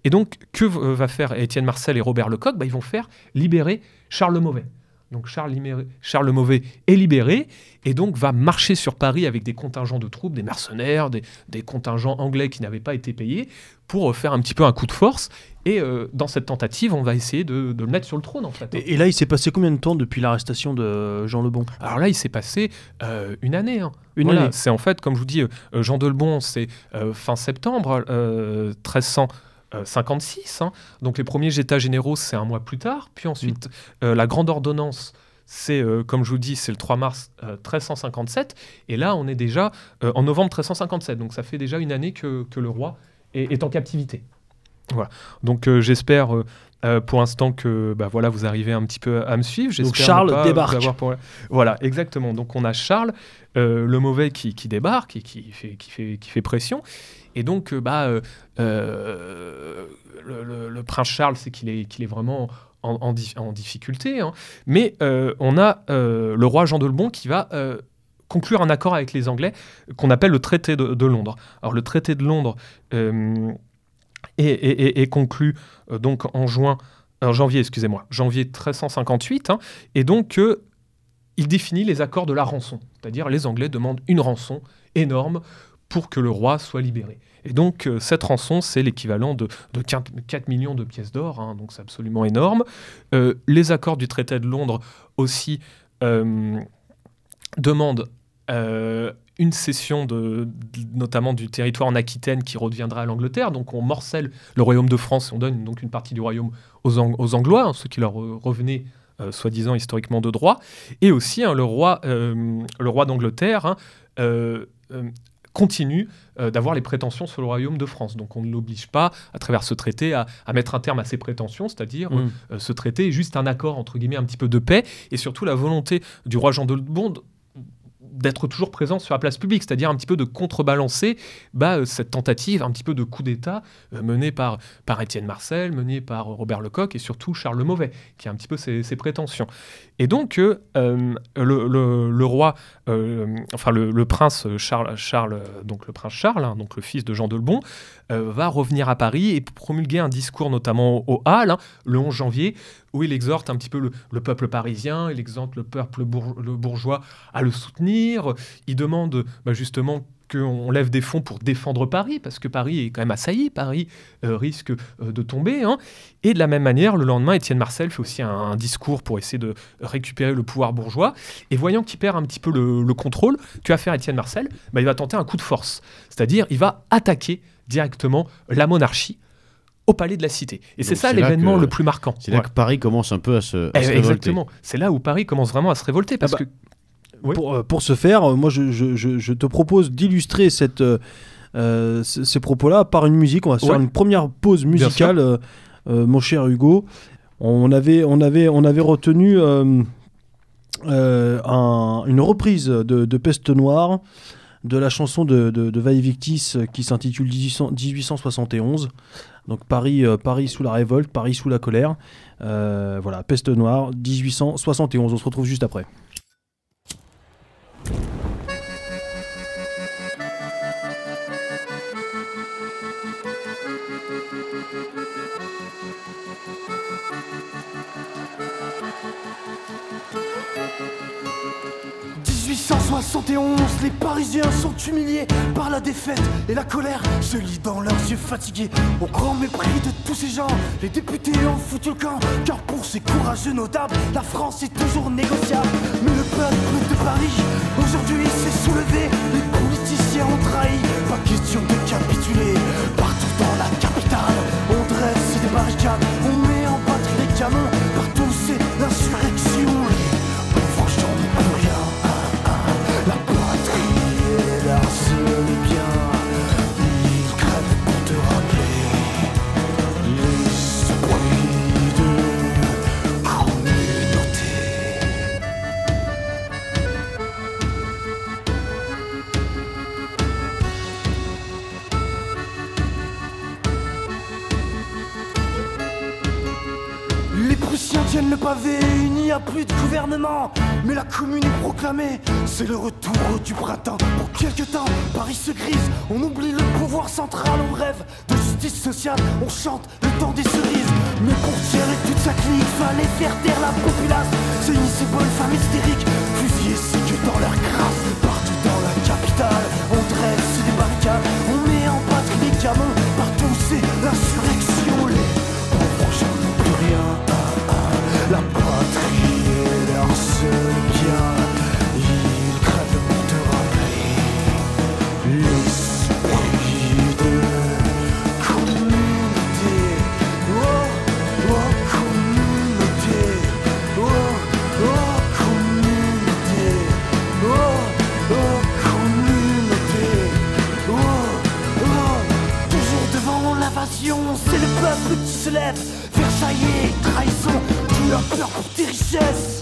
Et donc, que va faire Étienne Marcel et Robert Lecoq? Bah, Ils vont faire libérer Charles le Mauvais. Donc Charles, Charles, le Mauvais est libéré et donc va marcher sur Paris avec des contingents de troupes, des mercenaires, des, des contingents anglais qui n'avaient pas été payés pour faire un petit peu un coup de force et euh, dans cette tentative, on va essayer de, le mettre sur le trône, en fait. Et, là, il s'est passé combien de temps depuis l'arrestation de Jean Lebon? Alors là, il s'est passé euh, une année. Hein. Une année. C'est en fait, comme je vous dis, euh, Jean de Lebon, c'est fin septembre 1356. Hein. Donc les premiers états généraux, c'est un mois plus tard. Puis ensuite, mm. la grande ordonnance c'est, comme je vous dis, c'est le 3 mars 1357. Et là, on est déjà en novembre 1357. Donc ça fait déjà une année que, le roi est en captivité. Voilà. Donc euh, j'espère euh, euh, pour l'instant que bah, voilà, vous arrivez un petit peu à me suivre. Donc Charles débarque. Voilà, exactement. Donc on a Charles, le mauvais, qui, débarque et qui fait, qui, fait, qui fait pression. Et donc, bah, le, prince Charles, c'est qu'il est, qu'il est vraiment en, en, difficulté. Hein. Mais on a le roi Jean de Lebon qui va conclure un accord avec les Anglais qu'on appelle le traité de, de, Londres. Alors le traité de Londres, est, conclu euh, donc en en janvier, excusez-moi, janvier 1358, hein, et donc euh, il définit les accords de la rançon, c'est-à-dire les Anglais demandent une rançon énorme pour que le roi soit libéré. Et donc euh, cette rançon, c'est l'équivalent de, 4 millions de pièces d'or, hein, donc c'est absolument énorme. les accords du traité de Londres aussi demandent une cession de, notamment du territoire en Aquitaine qui reviendra à l'Angleterre. Donc on morcelle le royaume de France et on donne donc une partie du royaume aux, aux Anglois, hein, ce qui leur revenait euh, soi-disant historiquement de droit. Et aussi hein, le roi, euh, le roi d'Angleterre hein, euh, continue d'avoir les prétentions sur le royaume de France. Donc on ne l'oblige pas, à travers ce traité, à, mettre un terme à ses prétentions, c'est-à-dire mm. ce traité est juste un accord, entre guillemets, un petit peu de paix, et surtout la volonté du roi Jean de Bonde d'être toujours présent sur la place publique, c'est-à-dire un petit peu de contrebalancer bah, euh, cette tentative, un petit peu de coup d'État euh, menée par, par Étienne Marcel, menée par Robert Lecoq et surtout Charles le Mauvais, qui a un petit peu ses, prétentions. Et donc, euh, le, roi, enfin le, prince Charles, Charles, donc le prince Charles, hein, donc le fils de Jean de Lebon, va revenir à Paris et promulguer un discours, notamment au Halles, hein, le 11 janvier, où il exhorte un petit peu le, peuple parisien, il exhorte le peuple le bourgeois à le soutenir, il demande bah, justement qu'on lève des fonds pour défendre Paris, parce que Paris est quand même assailli, Paris euh, risque euh, de tomber. Hein. Et de la même manière, le lendemain, Étienne Marcel fait aussi un, discours pour essayer de récupérer le pouvoir bourgeois. Et voyant qu'il perd un petit peu le, contrôle, tu vas faire Étienne Marcel, bah, il va tenter un coup de force. C'est-à-dire, il va attaquer directement la monarchie au palais de la Cité. Et c'est ça l'événement le plus marquant. C'est là que Paris commence un peu à se, à eh, Exactement. C'est là où Paris commence vraiment à se révolter parce ah bah, que. Pour, euh, pour, ce faire, euh, moi je, je, je, te propose d'illustrer cette, euh, ces propos-là par une musique. On va se faire une première pause musicale, mon cher Hugo. On avait, on avait, on avait retenu un, une reprise de, de, Peste Noire de la chanson de, de, Victis qui s'intitule 1871. Donc Paris, euh, Paris sous la révolte, Paris sous la colère. Euh, voilà, Peste noire, 1871. On se retrouve juste après. 1871, les Parisiens sont humiliés par la défaite et la colère se lit dans leurs yeux fatigués. Au grand mépris de tous ces gens, les députés ont foutu le camp, car pour ces courageux notables, la France est toujours négociable. Mais le peuple de Paris, aujourd'hui s'est soulevé, les politiciens ont trahi, pas question de capituler. Partout dans la capitale, on dresse des barricades, on met en batterie les canons, le pavé, il n'y a plus de gouvernement. Mais la commune est proclamée, c'est le retour du printemps. Pour quelque temps, Paris se grise, on oublie le pouvoir central, on rêve de justice sociale, on chante le temps des cerises. Mais pour tirer toute sa clique, fallait faire taire la populace. C'est une ces bonnes femmes hystériques, fusillées si que dans leur grâce. Partout dans la capitale, on dresse des barricades, on met en patrie des canons. Partout c'est l'insurrection, les gens n'ont plus rien. C'est le peuple qui se lève. Versailles, trahison, tu as peur pour tes richesses.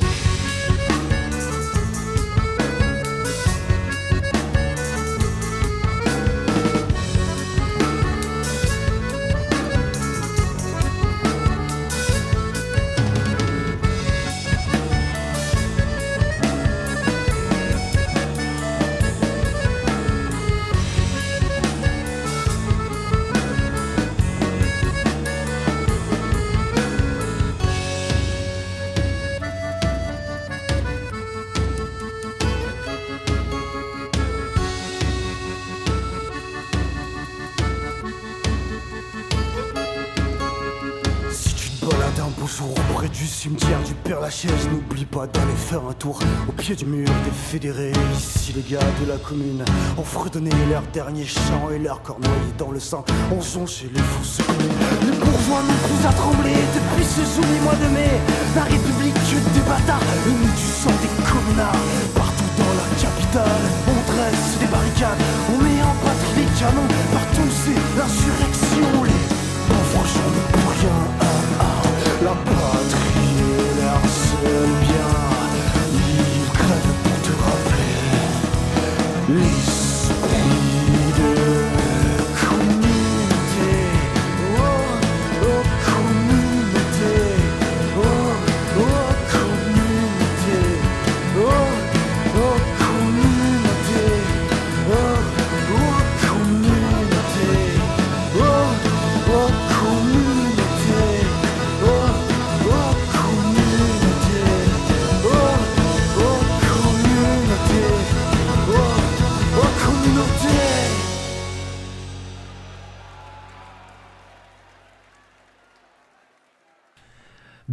Pas d'aller faire un tour au pied du mur des fédérés. Ici, les gars de la commune ont fredonné leur dernier chant et leur corps dans le sang. On chez les fosses communes. Les bourgeois n'ont plus à trembler depuis ce joli mois de mai. La République des bâtards nous du sang des communards. Partout dans la capitale, on dresse des barricades, on met en patrie les canons. Partout, c'est l'insurrection. Les pauvres gens n'ont plus rien. ah, ah. La patrie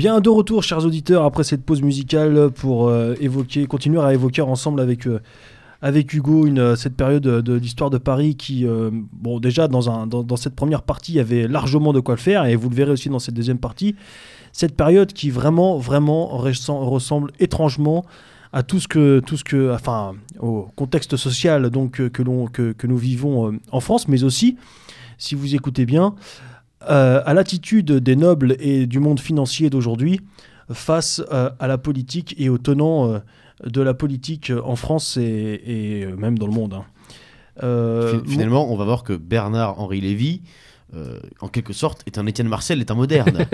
Bien de retour, chers auditeurs, après cette pause musicale pour euh, évoquer, continuer à évoquer ensemble avec, euh, avec Hugo euh, cette période de l'histoire de Paris qui, bon, déjà dans, un, dans, cette première partie, il y avait largement de quoi le faire et vous le verrez aussi dans cette deuxième partie. Cette période qui vraiment, vraiment ressem- ressemble étrangement à tout ce que, tout ce que, enfin, au contexte social donc que, que, que nous vivons en France, mais aussi, si vous écoutez bien, euh, à l'attitude des nobles et du monde financier d'aujourd'hui face euh, à la politique et aux tenants euh, de la politique en France et, et, même dans le monde. hein. Fi- Finalement, on va voir que Bernard-Henri Lévy, euh, en quelque sorte, est un Étienne Marcel, est un moderne.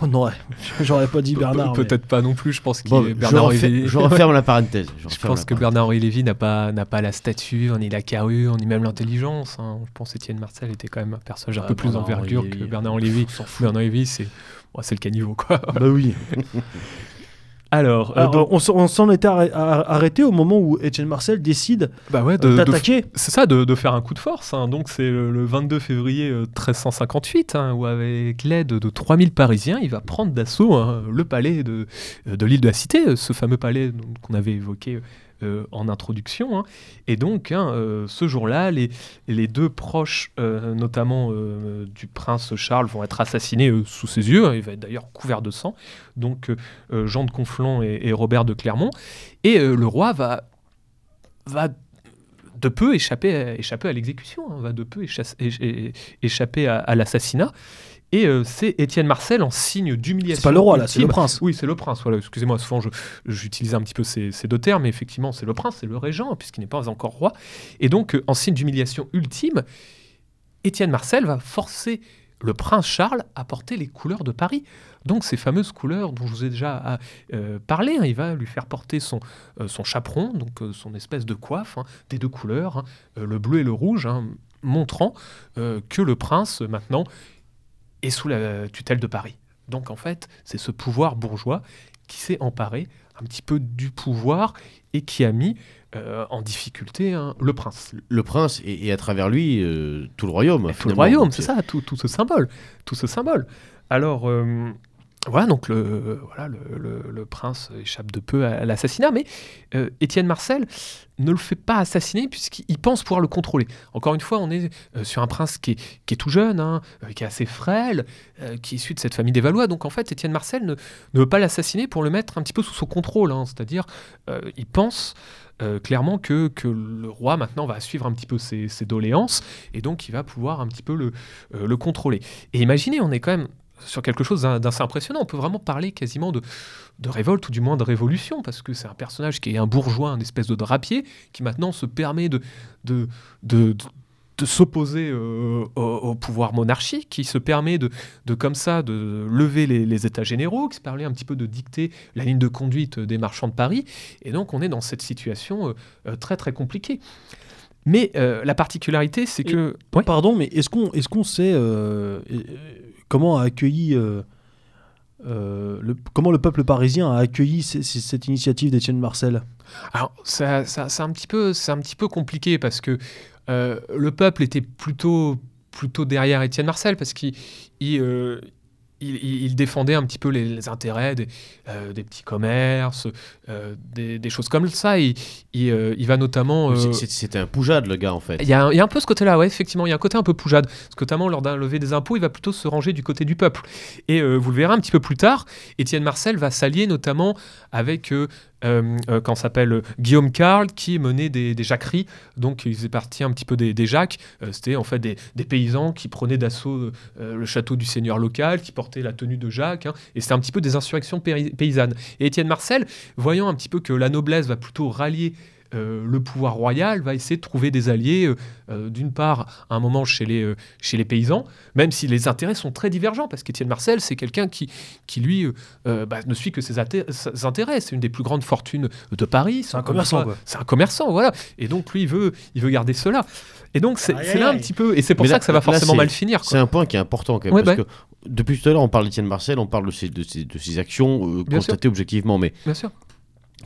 bon, non, ouais, j'aurais pas dit Bernard. Peut-être pas non plus, je pense que Bon, je, Bernard refer- Lévy- je referme la parenthèse. Je, Je pense que. Bernard-Henri Lévy n'a pas, n'a pas la stature, ni la carrure, ni même l'intelligence. hein. Je pense qu'Étienne Marcel était quand même un personnage un Ah, peu plus Bernard-Henri d'envergure Lévy, que Bernard-Henri Lévy. on s'en fout. Bernard-Henri Lévy, c'est bon, c'est le caniveau, quoi. Bah oui. Alors, euh, Alors, donc- on s'en- était arrê- ar- arrêté au moment où Étienne Marcel décide bah ouais, euh, d'attaquer. c'est ça, de, de faire un coup de force. hein. Donc, c'est le, le 22 février euh, 1358, hein, où avec l'aide de 3000 Parisiens, il va prendre d'assaut hein, le palais de, euh, de l'île de la Cité, euh, ce fameux palais qu'on avait évoqué euh, en introduction. hein. Et donc, hein, euh, ce jour-là, les, deux proches, euh, notamment du prince Charles, vont être assassinés sous ses yeux. hein. Il va être d'ailleurs couvert de sang. Donc, Jean de Conflans et, Robert de Clermont. Et le roi va, de peu échapper à, l'exécution, va de peu échapper à l'assassinat. Et euh, c'est Étienne Marcel en signe d'humiliation. C'est pas le roi là, c'est le prince. Oui, c'est le prince. Voilà, excusez-moi, souvent j'utilisais un petit peu ces, ces deux termes, mais effectivement, c'est le prince, c'est le régent, puisqu'il n'est pas encore roi. Et donc, euh, en signe d'humiliation ultime, Étienne Marcel va forcer le prince Charles a porté les couleurs de Paris. Donc ces fameuses couleurs dont je vous ai déjà euh, parlé, hein, il va lui faire porter son, euh, son chaperon, donc euh, son espèce de coiffe, hein, des deux couleurs, hein, le bleu et le rouge, montrant que le prince maintenant est sous la tutelle de Paris. Donc en fait, c'est ce pouvoir bourgeois qui s'est emparé un petit peu du pouvoir et qui a mis en difficulté le prince. Le prince et, à travers lui tout le royaume. tout le royaume, c'est ça, tout, tout, ce symbole, tout ce symbole. Alors voilà, donc le, voilà, le, prince échappe de peu à, l'assassinat, mais euh, Étienne Marcel ne le fait pas assassiner puisqu'il pense pouvoir le contrôler. Encore une fois, on est euh, sur un prince qui est, tout jeune, hein, euh, qui est assez frêle, qui est issu de cette famille des Valois. Donc en fait, Étienne Marcel ne, veut pas l'assassiner pour le mettre un petit peu sous son contrôle. Hein. C'est-à-dire, il pense clairement que, que, le roi maintenant va suivre un petit peu ses, doléances et donc il va pouvoir un petit peu le, le contrôler. Et imaginez, on est quand même sur quelque chose d'assez impressionnant. On peut vraiment parler quasiment de, de révolte ou du moins de révolution, parce que c'est un personnage qui est un bourgeois, un espèce de drapier, qui maintenant se permet de, de, de, de s'opposer euh, au, pouvoir monarchique, qui se permet de, de comme ça de lever les, états généraux, qui se permet un petit peu de dicter la ligne de conduite des marchands de Paris. Et donc on est dans cette situation euh, euh, très très compliquée. Mais la particularité, c'est que... Pardon, mais est-ce qu'on est qu'on sait comment a accueilli euh, euh, le, comment le peuple parisien a accueilli cette initiative d'Étienne Marcel? Alors, c'est un, petit peu, un petit peu compliqué parce que euh, le peuple était plutôt, plutôt derrière Étienne Marcel parce qu'il il, défendait un petit peu les, intérêts des, euh, petits commerces, euh, des, choses comme ça. Il, il, euh, va notamment. C'était un poujade, le gars, en fait. Il y, a un peu ce côté-là, ouais, effectivement. Il y a un côté un peu poujade. Parce que, notamment, lors d'un lever des impôts, il va plutôt se ranger du côté du peuple. Et vous le verrez un petit peu plus tard, Étienne Marcel va s'allier notamment avec quand s'appelle euh, Guillaume Carl, qui menait des, jacqueries. Donc, il faisait partie un petit peu des, des jacques. C'était en fait des, paysans qui prenaient d'assaut le château du seigneur local, qui portaient la tenue de Jacques. Hein. et c'était un petit peu des insurrections paysannes. Et Étienne Marcel, voyant un petit peu que la noblesse va plutôt rallier euh, le pouvoir royal va essayer de trouver des alliés, euh, euh, d'une part, à un moment chez les, chez les paysans, même si les intérêts sont très divergents, parce qu'Étienne Marcel, c'est quelqu'un qui, qui, lui, bah, ne suit que ses, intérêts. C'est une des plus grandes fortunes de Paris. C'est un commerçant. C'est un commerçant, voilà. Et donc, lui, il veut, il veut garder cela. Et donc, c'est là un petit peu. Et c'est pour ça que ça va forcément mal finir. C'est un point qui est important, quand même, parce bah. que depuis tout à l'heure, on parle d'Étienne Marcel, on parle de ses, de ses, actions constatées objectivement, mais. Bien sûr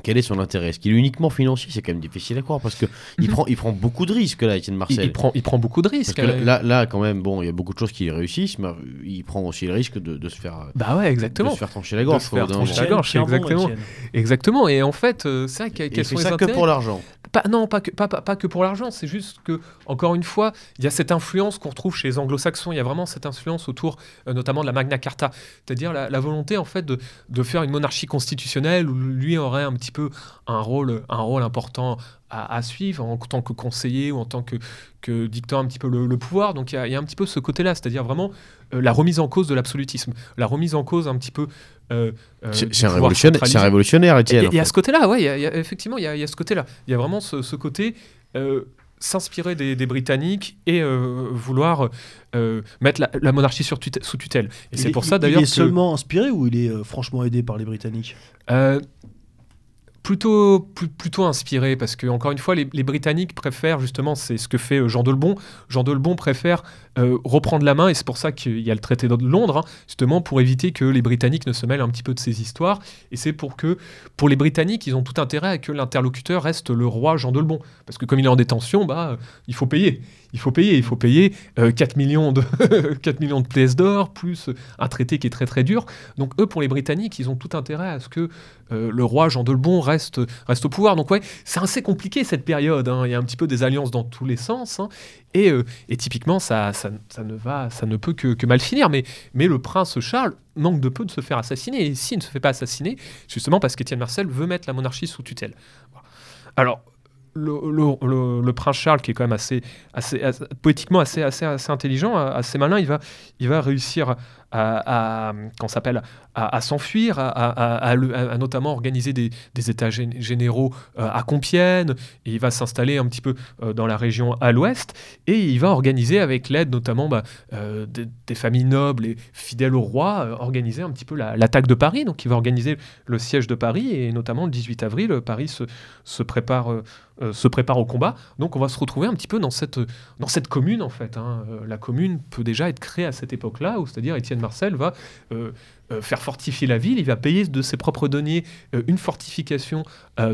quel est son intérêt? Est-ce qu'il est uniquement financier? C'est quand même difficile à croire parce qu'il il, mhm. prend, il prend beaucoup de risques là, Étienne Marcel. Il, prend, il prend beaucoup de risques. Parce que là, là, quand même, bon, il y a beaucoup de choses qui réussissent, mais il prend aussi le risque de, de se faire. Bah ouais, exactement. De se faire trancher la gorge. De se faire trancher la gorge, exactement. Exactement. Et en fait, euh, c'est vrai qu'elles sont ça que pour l'argent. Pas, non, pas que, pas, pas, que pour l'argent, c'est juste que, encore une fois, il y a cette influence qu'on retrouve chez les anglo-saxons, il y a vraiment cette influence autour euh, notamment de la Magna Carta, c'est-à-dire la, volonté en fait de, faire une monarchie constitutionnelle où lui aurait un petit peu un rôle, un rôle important à, suivre en tant que conseiller ou en tant que, que dictant un petit peu le, pouvoir. Donc il y, a un petit peu ce côté-là, c'est-à-dire vraiment euh, la remise en cause de l'absolutisme, la remise en cause un petit peu. Euh, euh, c'est un, révolutionnaire, un révolutionnaire, Étienne. Il y, a ce côté-là, ouais, effectivement, il y, a ce côté-là. Il y a vraiment ce, côté s'inspirer des, Britanniques et vouloir mettre la, monarchie sur sous tutelle. Et c'est pour ça d'ailleurs. Il est seulement inspiré ou il est franchement aidé par les Britanniques? Plutôt, inspiré parce que, encore une fois, les, Britanniques préfèrent justement, c'est ce que fait euh, Jean de Lebon. Jean de Lebon préfère euh, reprendre la main et c'est pour ça qu'il y a le traité de Londres, hein, justement pour éviter que les Britanniques ne se mêlent un petit peu de ces histoires. Et c'est pour que, pour les Britanniques, ils ont tout intérêt à que l'interlocuteur reste le roi Jean de Lebon. Parce que comme il est en détention, bah, il faut payer il faut payer, il faut payer 4 euh, millions de 4 millions de pièces d'or plus un traité qui est très très dur. Donc eux pour les Britanniques, ils ont tout intérêt à ce que euh, le roi Jean de Lebon reste reste au pouvoir. Donc ouais, c'est assez compliqué cette période. Hein. Il y a un petit peu des alliances dans tous les sens. Hein. Et, euh, et, typiquement ça, ça, ne va, ça ne peut que, mal finir. Mais, mais le prince Charles manque de peu de se faire assassiner. Et s'il ne se fait pas assassiner, justement parce qu'Étienne Marcel veut mettre la monarchie sous tutelle. Alors le, prince Charles, qui est quand même assez, assez, poétiquement assez, assez, assez intelligent, assez malin, il va, il va réussir à, à s'appelle à, s'enfuir, à, notamment organiser des, états généraux euh, à Compiègne. Il va s'installer un petit peu euh, dans la région à l'ouest et il va organiser avec l'aide notamment bah, euh, des, familles nobles et fidèles au roi, organiser un petit peu l'attaque de Paris. Donc il va organiser le siège de Paris et notamment le 18 avril, Paris se, prépare au combat. Donc on va se retrouver un petit peu dans cette, commune en fait. Hein. La commune peut déjà être créée à cette époque-là, c'est-à-dire Étienne Marcel va euh, faire fortifier la ville, il va payer de ses propres deniers une fortification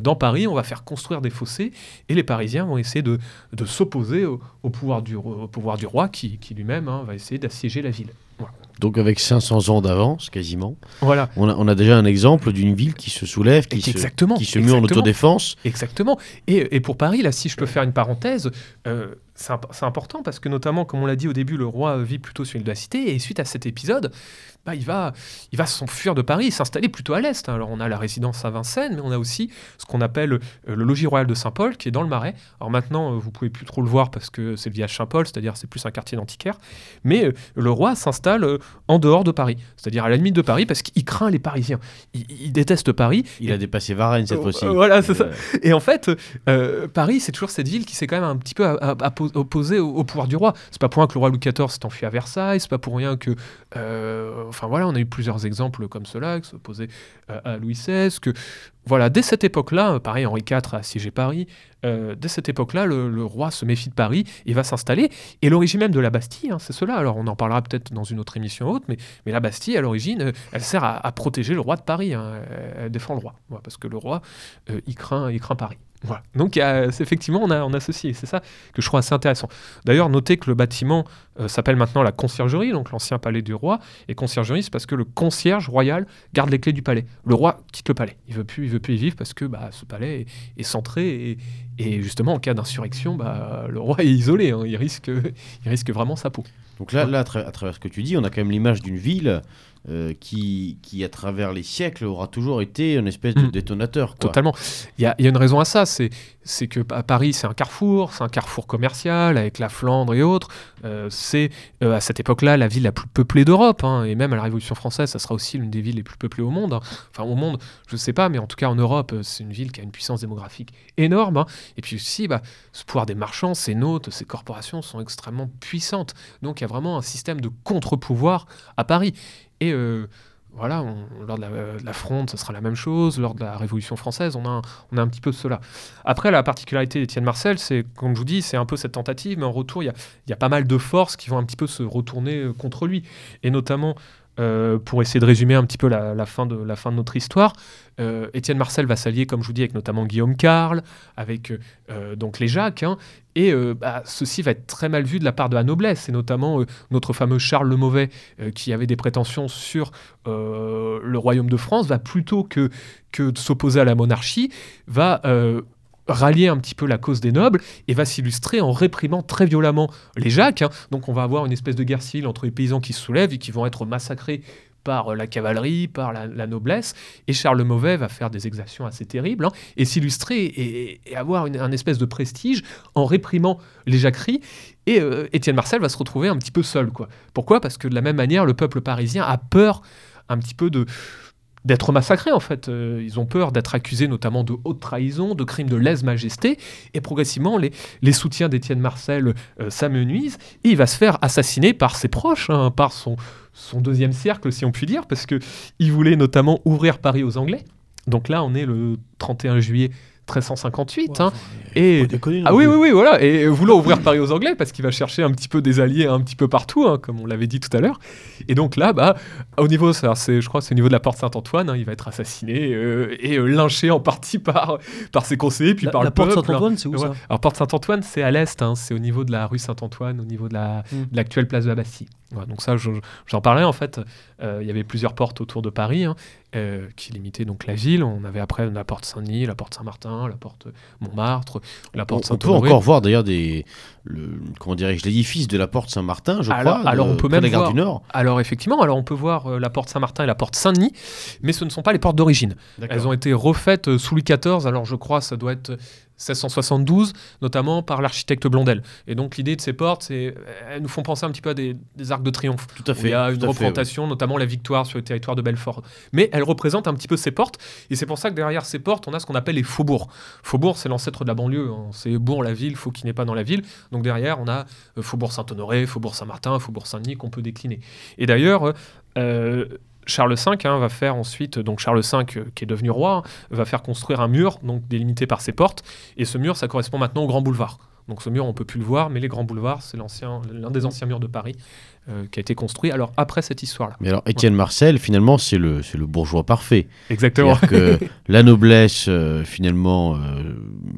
dans Paris, on va faire construire des fossés, et les Parisiens vont essayer de, de s'opposer au, pouvoir du, au pouvoir du roi qui, qui lui-même hein, va essayer d'assiéger la ville. Donc avec 500 ans d'avance, quasiment. Voilà. On a, on a, déjà un exemple d'une ville qui se soulève, qui exactement, se, qui se met en autodéfense. Exactement. Et, et, pour Paris, là, si je peux faire une parenthèse, euh, c'est important parce que notamment, comme on l'a dit au début, le roi vit plutôt sur l'île de la Cité, et suite à cet épisode, bah, il va, il va s'enfuir de Paris et s'installer plutôt à l'est. Alors on a la résidence à Vincennes, mais on a aussi ce qu'on appelle euh, le logis royal de Saint-Paul, qui est dans le Marais. Alors maintenant, euh, vous pouvez plus trop le voir parce que c'est le village Saint-Paul, c'est-à-dire c'est plus un quartier d'antiquaire. Mais euh, le roi s'installe en dehors de Paris, c'est-à-dire à la limite de Paris, parce qu'il craint les Parisiens. Il, déteste Paris. Il a dépassé Varennes cette fois-ci. voilà, c'est ça. Et en fait, Paris, c'est toujours cette ville qui s'est quand même un petit peu opposée au, pouvoir du roi. C'est pas pour rien que le roi Louis XIV s'est enfui à Versailles, c'est pas pour rien que enfin voilà, on a eu plusieurs exemples comme cela, qui s'opposaient à Louis XVI, que voilà, dès cette époque-là, pareil, Henri IV a assiégé Paris, euh, dès cette époque-là, le, roi se méfie de Paris, il va s'installer, et l'origine même de la Bastille, hein, c'est cela, alors on en parlera peut-être dans une autre émission haute, mais, la Bastille, à l'origine, euh, elle sert à, protéger le roi de Paris, hein, elle, défend le roi, parce que le roi, euh, il, craint, Paris. Donc effectivement, on a, on a ceci, c'est ça que je trouve assez intéressant. D'ailleurs, notez que le bâtiment euh, s'appelle maintenant la conciergerie, donc l'ancien palais du roi. Et conciergerie, c'est parce que le concierge royal garde les clés du palais. Le roi quitte le palais. Il veut plus, il veut plus y vivre parce que bah, ce palais est, centré et, justement en cas d'insurrection, bah, le roi est isolé. Hein. il risque, il risque vraiment sa peau. Donc là, là à, travers ce que tu dis, on a quand même l'image d'une ville euh, qui, qui, à travers les siècles, aura toujours été une espèce de mm. détonateur. Totalement. Il y, y, a une raison à ça, c'est que Paris, c'est un carrefour, c'est un carrefour commercial avec la Flandre et autres. Euh, c'est euh, à cette époque-là la ville la plus peuplée d'Europe, hein, et même à la Révolution française, ça sera aussi l'une des villes les plus peuplées au monde. Hein. Enfin, au monde, je ne sais pas, mais en tout cas en Europe, c'est une ville qui a une puissance démographique énorme. Hein. Et puis aussi, bah, ce pouvoir des marchands, ces notes, ces corporations sont extrêmement puissantes. Donc il y a vraiment un système de contre-pouvoir à Paris. Et euh, voilà, lors de la, Fronde, ce sera la même chose. Lors de la Révolution française, on a un, on a un petit peu cela. Après, la particularité d'Étienne Marcel, c'est, comme je vous dis, c'est un peu cette tentative, mais en retour, il y a, y a, pas mal de forces qui vont un petit peu se retourner euh, contre lui. Et notamment, euh, pour essayer de résumer un petit peu la, fin, de, notre histoire, euh, Étienne Marcel va s'allier, comme je vous dis, avec notamment Guillaume Carle, avec euh, donc les Jacques, hein, et bah, ceci va être très mal vu de la part de la noblesse, et notamment notre fameux Charles le Mauvais, qui avait des prétentions sur le royaume de France, va plutôt que, que de s'opposer à la monarchie, va rallier un petit peu la cause des nobles et va s'illustrer en réprimant très violemment les Jacques. Hein. Donc on va avoir une espèce de guerre civile entre les paysans qui se soulèvent et qui vont être massacrés par euh, la cavalerie, par la, noblesse, et Charles le Mauvais va faire des exactions assez terribles, hein, et s'illustrer et, avoir une, un espèce de prestige en réprimant les jacqueries, et euh, Étienne Marcel va se retrouver un petit peu seul. Quoi. Pourquoi? Parce que de la même manière, le peuple parisien a peur un petit peu de, d'être massacrés en fait. Euh, ils ont peur d'être accusés notamment de haute trahison, de crimes de lèse-majesté, et progressivement les, les soutiens d'Étienne Marcel euh, s'amenuisent, et il va se faire assassiner par ses proches, hein, par son, son deuxième cercle si on peut dire, parce qu'il voulait notamment ouvrir Paris aux Anglais. Donc là on est le 31 juillet 1358. hein. Et ah oui, oui, oui, voilà. Et vouloir ouvrir Paris aux Anglais parce qu'il va chercher un petit peu des alliés un petit peu partout, hein, comme on l'avait dit tout à l'heure. Et donc là, bah, au niveau, c'est, je crois, c'est au niveau de la porte Saint-Antoine, hein, il va être assassiné euh, et euh, lynché en partie par par ses conseillers, puis par la le porte Saint-Antoine, c'est où ça? Alors porte Saint-Antoine, c'est à l'est, hein, c'est au niveau de la rue Saint-Antoine, au niveau de, la, hmm. de l'actuelle place de la Bastille. Donc ça, j'en parlais en fait. Euh, il y avait plusieurs portes autour de Paris hein, qui limitaient donc la ville. On avait après la porte Saint-Denis, la porte Saint-Martin, la porte Montmartre, la porte Saint-Honoré. On peut encore voir d'ailleurs des, le, comment dirais-je, l'édifice de la porte Saint-Martin, je alors, crois. Alors on peut même voir, du Nord. Alors effectivement, alors on peut voir euh, la porte Saint-Martin et la porte Saint-Denis, mais ce ne sont pas les portes d'origine. Elles ont été refaites euh, sous Louis XIV. Alors je crois ça doit être 1672, notamment par l'architecte Blondel. Et donc l'idée de ces portes, c'est elles nous font penser un petit peu à des, des arcs de triomphe. Tout à fait. Il y a une fait, représentation, notamment la victoire sur le territoire de Belfort. Mais elles représentent un petit peu ces portes. Et c'est pour ça que derrière ces portes, on a ce qu'on appelle les faubourgs. Faubourg, c'est l'ancêtre de la banlieue. hein. C'est bourg, la ville, faut qui n'est pas dans la ville. Donc derrière, on a euh, Faubourg Saint-Honoré, Faubourg Saint-Martin, Faubourg Saint-Denis qu'on peut décliner. Et d'ailleurs, euh, euh, Charles V hein, va faire ensuite, donc Charles V euh, qui est devenu roi, va faire construire un mur, donc délimité par ses portes. Et ce mur, ça correspond maintenant au Grand Boulevard. Donc ce mur, on peut plus le voir, mais les Grands Boulevards, c'est l'un des anciens murs de Paris euh, qui a été construit. Alors après cette histoire-là. Mais alors, Étienne Marcel, finalement, c'est le, c'est le bourgeois parfait. Exactement. Que la noblesse, euh, finalement, euh,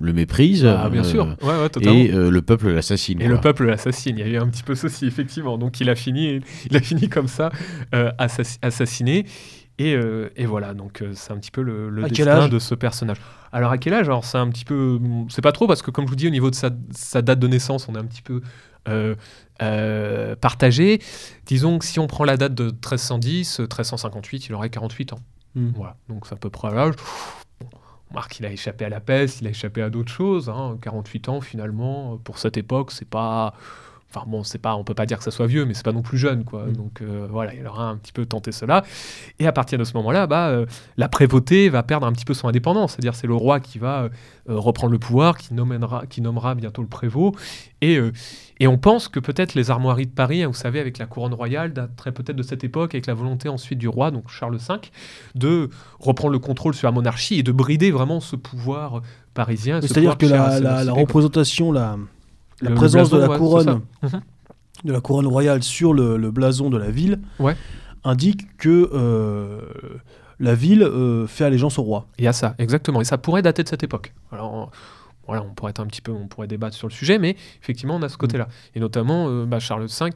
le méprise. Ah, bien euh, sûr. Ouais, ouais, totalement. Et euh, le peuple l'assassine. Et le peuple l'assassine. Il y a eu un petit peu ceci, effectivement. Donc il a fini, il a fini comme ça, euh, assassi- assassiné. Et, euh, et voilà, donc euh, c'est un petit peu le, le destin de ce personnage. Alors à quel âge? Alors c'est un petit peu, c'est pas trop parce que comme je vous dis au niveau de sa, sa date de naissance, on est un petit peu euh, euh, partagé. Disons que si on prend la date de 1310, euh, 1358, il aurait 48 ans. Hmm. Voilà, donc c'est à peu près l'âge. On remarque qu'il a échappé à la peste, il a échappé à d'autres choses. hein. 48 ans finalement, euh, pour cette époque, c'est pas. Enfin bon, c'est pas, on peut pas dire que ça soit vieux, mais c'est pas non plus jeune, quoi. Mm. Donc euh, voilà, il aura un petit peu tenté cela. Et à partir de ce moment-là, bah, euh, la prévôté va perdre un petit peu son indépendance. C'est-à-dire, c'est le roi qui va euh, reprendre le pouvoir, qui nommera, qui nommera bientôt le prévôt. Et, et on pense que peut-être les armoiries de Paris, hein, vous savez, avec la couronne royale, dateraient peut-être de cette époque, avec la volonté ensuite du roi, donc Charles V, de reprendre le contrôle sur la monarchie et de brider vraiment ce pouvoir parisien. ce C'est-à-dire que la, la- représentation, la, la Le- présence de la ouais, couronne. Mhm. de la couronne royale sur le, le blason de la ville, Ouais. indique que euh, la ville euh, fait allégeance au roi. Il y a ça, exactement. Et ça pourrait dater de cette époque. Alors, voilà, on pourrait être un petit peu, on pourrait débattre sur le sujet, mais effectivement, on a ce côté-là. Et notamment, euh, bah, Charles V,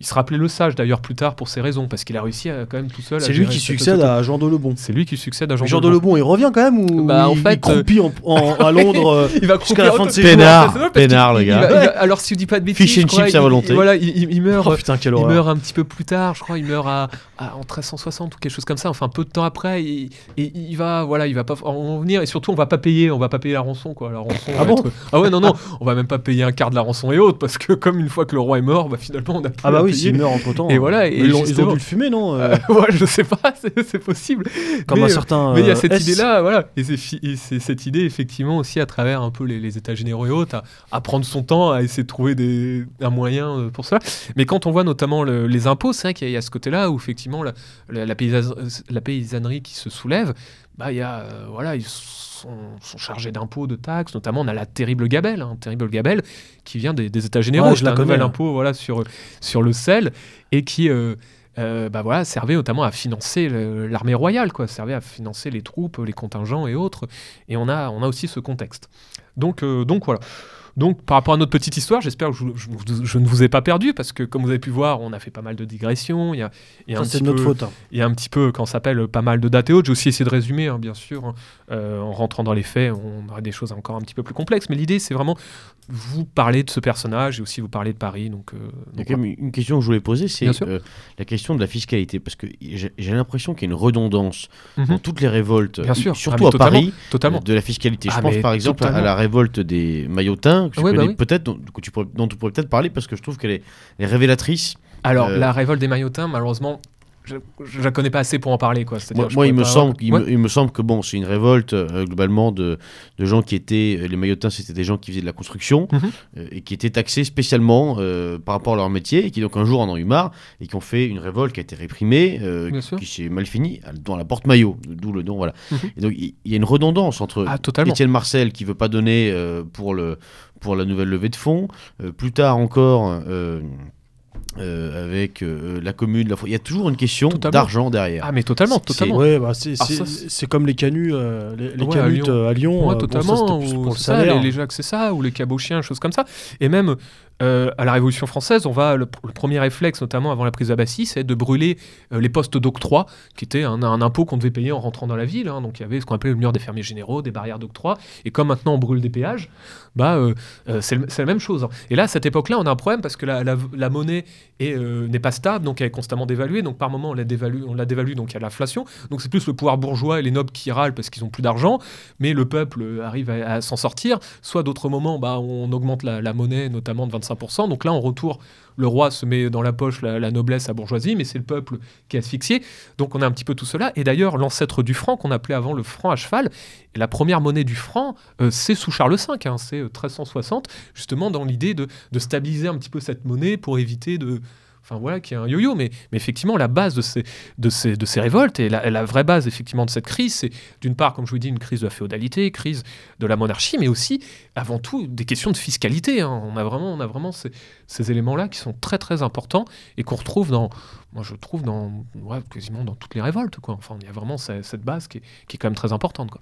il, se rappelait le sage d'ailleurs plus tard pour ces raisons, parce qu'il a réussi à, quand même tout seul. C'est lui qui succède à Jean de Lebon. C'est lui qui succède à Jean, Jean, de de Lebon, il revient quand même ou Bah, en il, fait, il croupit en- en- à Londres euh, Il va jusqu'à la fin de ses jours Pénard, parce Pénard, le il gars. va- il va- alors, si je dis pas de bêtises, Fish and je crois, chips à il- volonté. il- Voilà, il, meurt. Oh putain, quelle Il meurt un petit peu plus tard, je crois. Il meurt à, à- en 1360 ou quelque chose comme ça. Enfin, peu de temps après, et il va, voilà, il va pas en venir. Et surtout, on va pas payer, on va pas payer la rançon, quoi. La rançon. Ah bon être- Ah ouais, non, non, on va même pas payer un quart de la rançon et autres, parce que comme une fois que le roi est mort, bah finalement, on a plus Ah bah oui, s'il meurt entre temps. Et voilà, et ils, ont, ils ont dû le fumer, non euh, ouais, je sais pas, c'est possible. Comme Mais, un euh, certain. Mais il y a euh, cette idée-là, voilà. Et c'est cette idée, effectivement, aussi à travers un peu les, les états généraux et autres, à, à prendre son temps, à essayer de trouver des, un moyen euh, pour ça. Mais quand on voit notamment le- les impôts, c'est vrai qu'il y, a- il y a ce côté-là où, effectivement, la, la, la paysas- la paysannerie qui se soulève, bah, il y a, euh, voilà, ils sont, sont chargés d'impôts, de taxes. Notamment, on a la terrible gabelle, hein, terrible gabelle, qui vient des, des états généraux. Ouais, je C'est la un connais, nouvel hein. impôt voilà, sur, sur le sel et qui. euh, euh, bah voilà, servait notamment à financer l'armée royale, quoi, servait à financer les troupes, les contingents et autres. Et on a, on a aussi ce contexte. Donc, euh, donc voilà. Donc par rapport à notre petite histoire, j'espère que je, je- je ne vous ai pas perdu parce que comme vous avez pu voir, on a fait pas mal de digressions. Il y a, il y a Ça, un c'est petit de notre peu- faute. hein. il y a un petit peu, quand ça s'appelle pas mal de dates et autres, j'ai aussi essayé de résumer, hein, bien sûr, hein. Euh, en rentrant dans les faits, on aura des choses encore un petit peu plus complexes, mais l'idée c'est vraiment vous parler de ce personnage et aussi vous parler de Paris. Donc, euh, Il y a donc quand même une question que je voulais poser, c'est euh, la question de la fiscalité. Parce que j'ai l'impression qu'il y a une redondance Mhm. dans toutes les révoltes, Bien sûr. surtout Ah, à totalement. Paris, totalement. de la fiscalité. Ah, je pense mais par exemple à la révolte des maillotins, que tu Ouais, bah oui. peut-être, dont, tu pourrais, dont tu pourrais peut-être parler, parce que je trouve qu'elle est, révélatrice. Alors, Euh, la révolte des maillotins, malheureusement, je ne la connais pas assez pour en parler. Quoi. Moi, je moi, il, me semble, il, Ouais. me, il me semble que bon, c'est une révolte euh, globalement de, de gens qui étaient. euh, Les maillotins, c'était des gens qui faisaient de la construction Mhm. euh, et qui étaient taxés spécialement euh, par rapport à leur métier et qui donc un jour en ont eu marre et qui ont fait une révolte qui a été réprimée, qui, s'est mal finie dans la porte maillot, d'où le nom. Voilà. Mhm. Et donc il y a une redondance entre Ah. Étienne Marcel qui veut pas donner pour, le, pour la nouvelle levée de fonds, euh, plus tard encore. euh, euh, avec euh, la commune, la il y a toujours une question Totalement. d'argent derrière. Ah, mais totalement, C'est- totalement. Ouais, bah, c'est ça, c'est- c'est comme les canuts, euh, les, les Ouais, à Lyon. à Lyon. Ouais, euh, bon, ça, totalement. plus pour le c'est ça, salaire. les, les Jacques, c'est ça, ou les cabochiens, choses comme ça. Et même, euh, à la Révolution française, on va le, premier réflexe, notamment avant la prise d'Abbassie, c'est de brûler euh, les postes d'octroi, qui était un, impôt qu'on devait payer en rentrant dans la ville. hein. donc il y avait ce qu'on appelait le mur des fermiers généraux, des barrières d'octroi. Et comme maintenant on brûle des péages, bah euh, euh, c'est la même chose. hein. Et là, à cette époque-là, on a un problème parce que la, monnaie est, n'est pas stable, donc elle est constamment dévaluée. Donc par moment, on la dévalue, on la dévalue, donc il y a l'inflation. Donc c'est plus le pouvoir bourgeois et les nobles qui râlent parce qu'ils ont plus d'argent, mais le peuple arrive à, à s'en sortir. Soit d'autres moments, bah, on augmente la, la monnaie, notamment de 25%. Donc là, en retour, le roi se met dans la poche la, noblesse, la bourgeoisie, mais c'est le peuple qui est asphyxié. Donc on a un petit peu tout cela. Et d'ailleurs, l'ancêtre du franc, qu'on appelait avant le franc à cheval, la première monnaie du franc, euh, c'est sous Charles V, hein, c'est euh, 1360, justement dans l'idée de stabiliser un petit peu cette monnaie pour éviter de... Enfin voilà, qu'il y ait un yo-yo, mais, mais effectivement, la base de ces, de ces, de ces révoltes, et la, la vraie base effectivement de cette crise, c'est d'une part, comme je vous dis, une crise de la féodalité, crise de la monarchie, mais aussi, avant tout, des questions de fiscalité. hein. On a vraiment, on a vraiment ces, ces éléments-là qui sont très très importants et qu'on retrouve dans, moi je trouve dans, ouais, quasiment dans toutes les révoltes. Quoi. Enfin, il y a vraiment ce- cette base qui est, qui est quand même très importante. Quoi.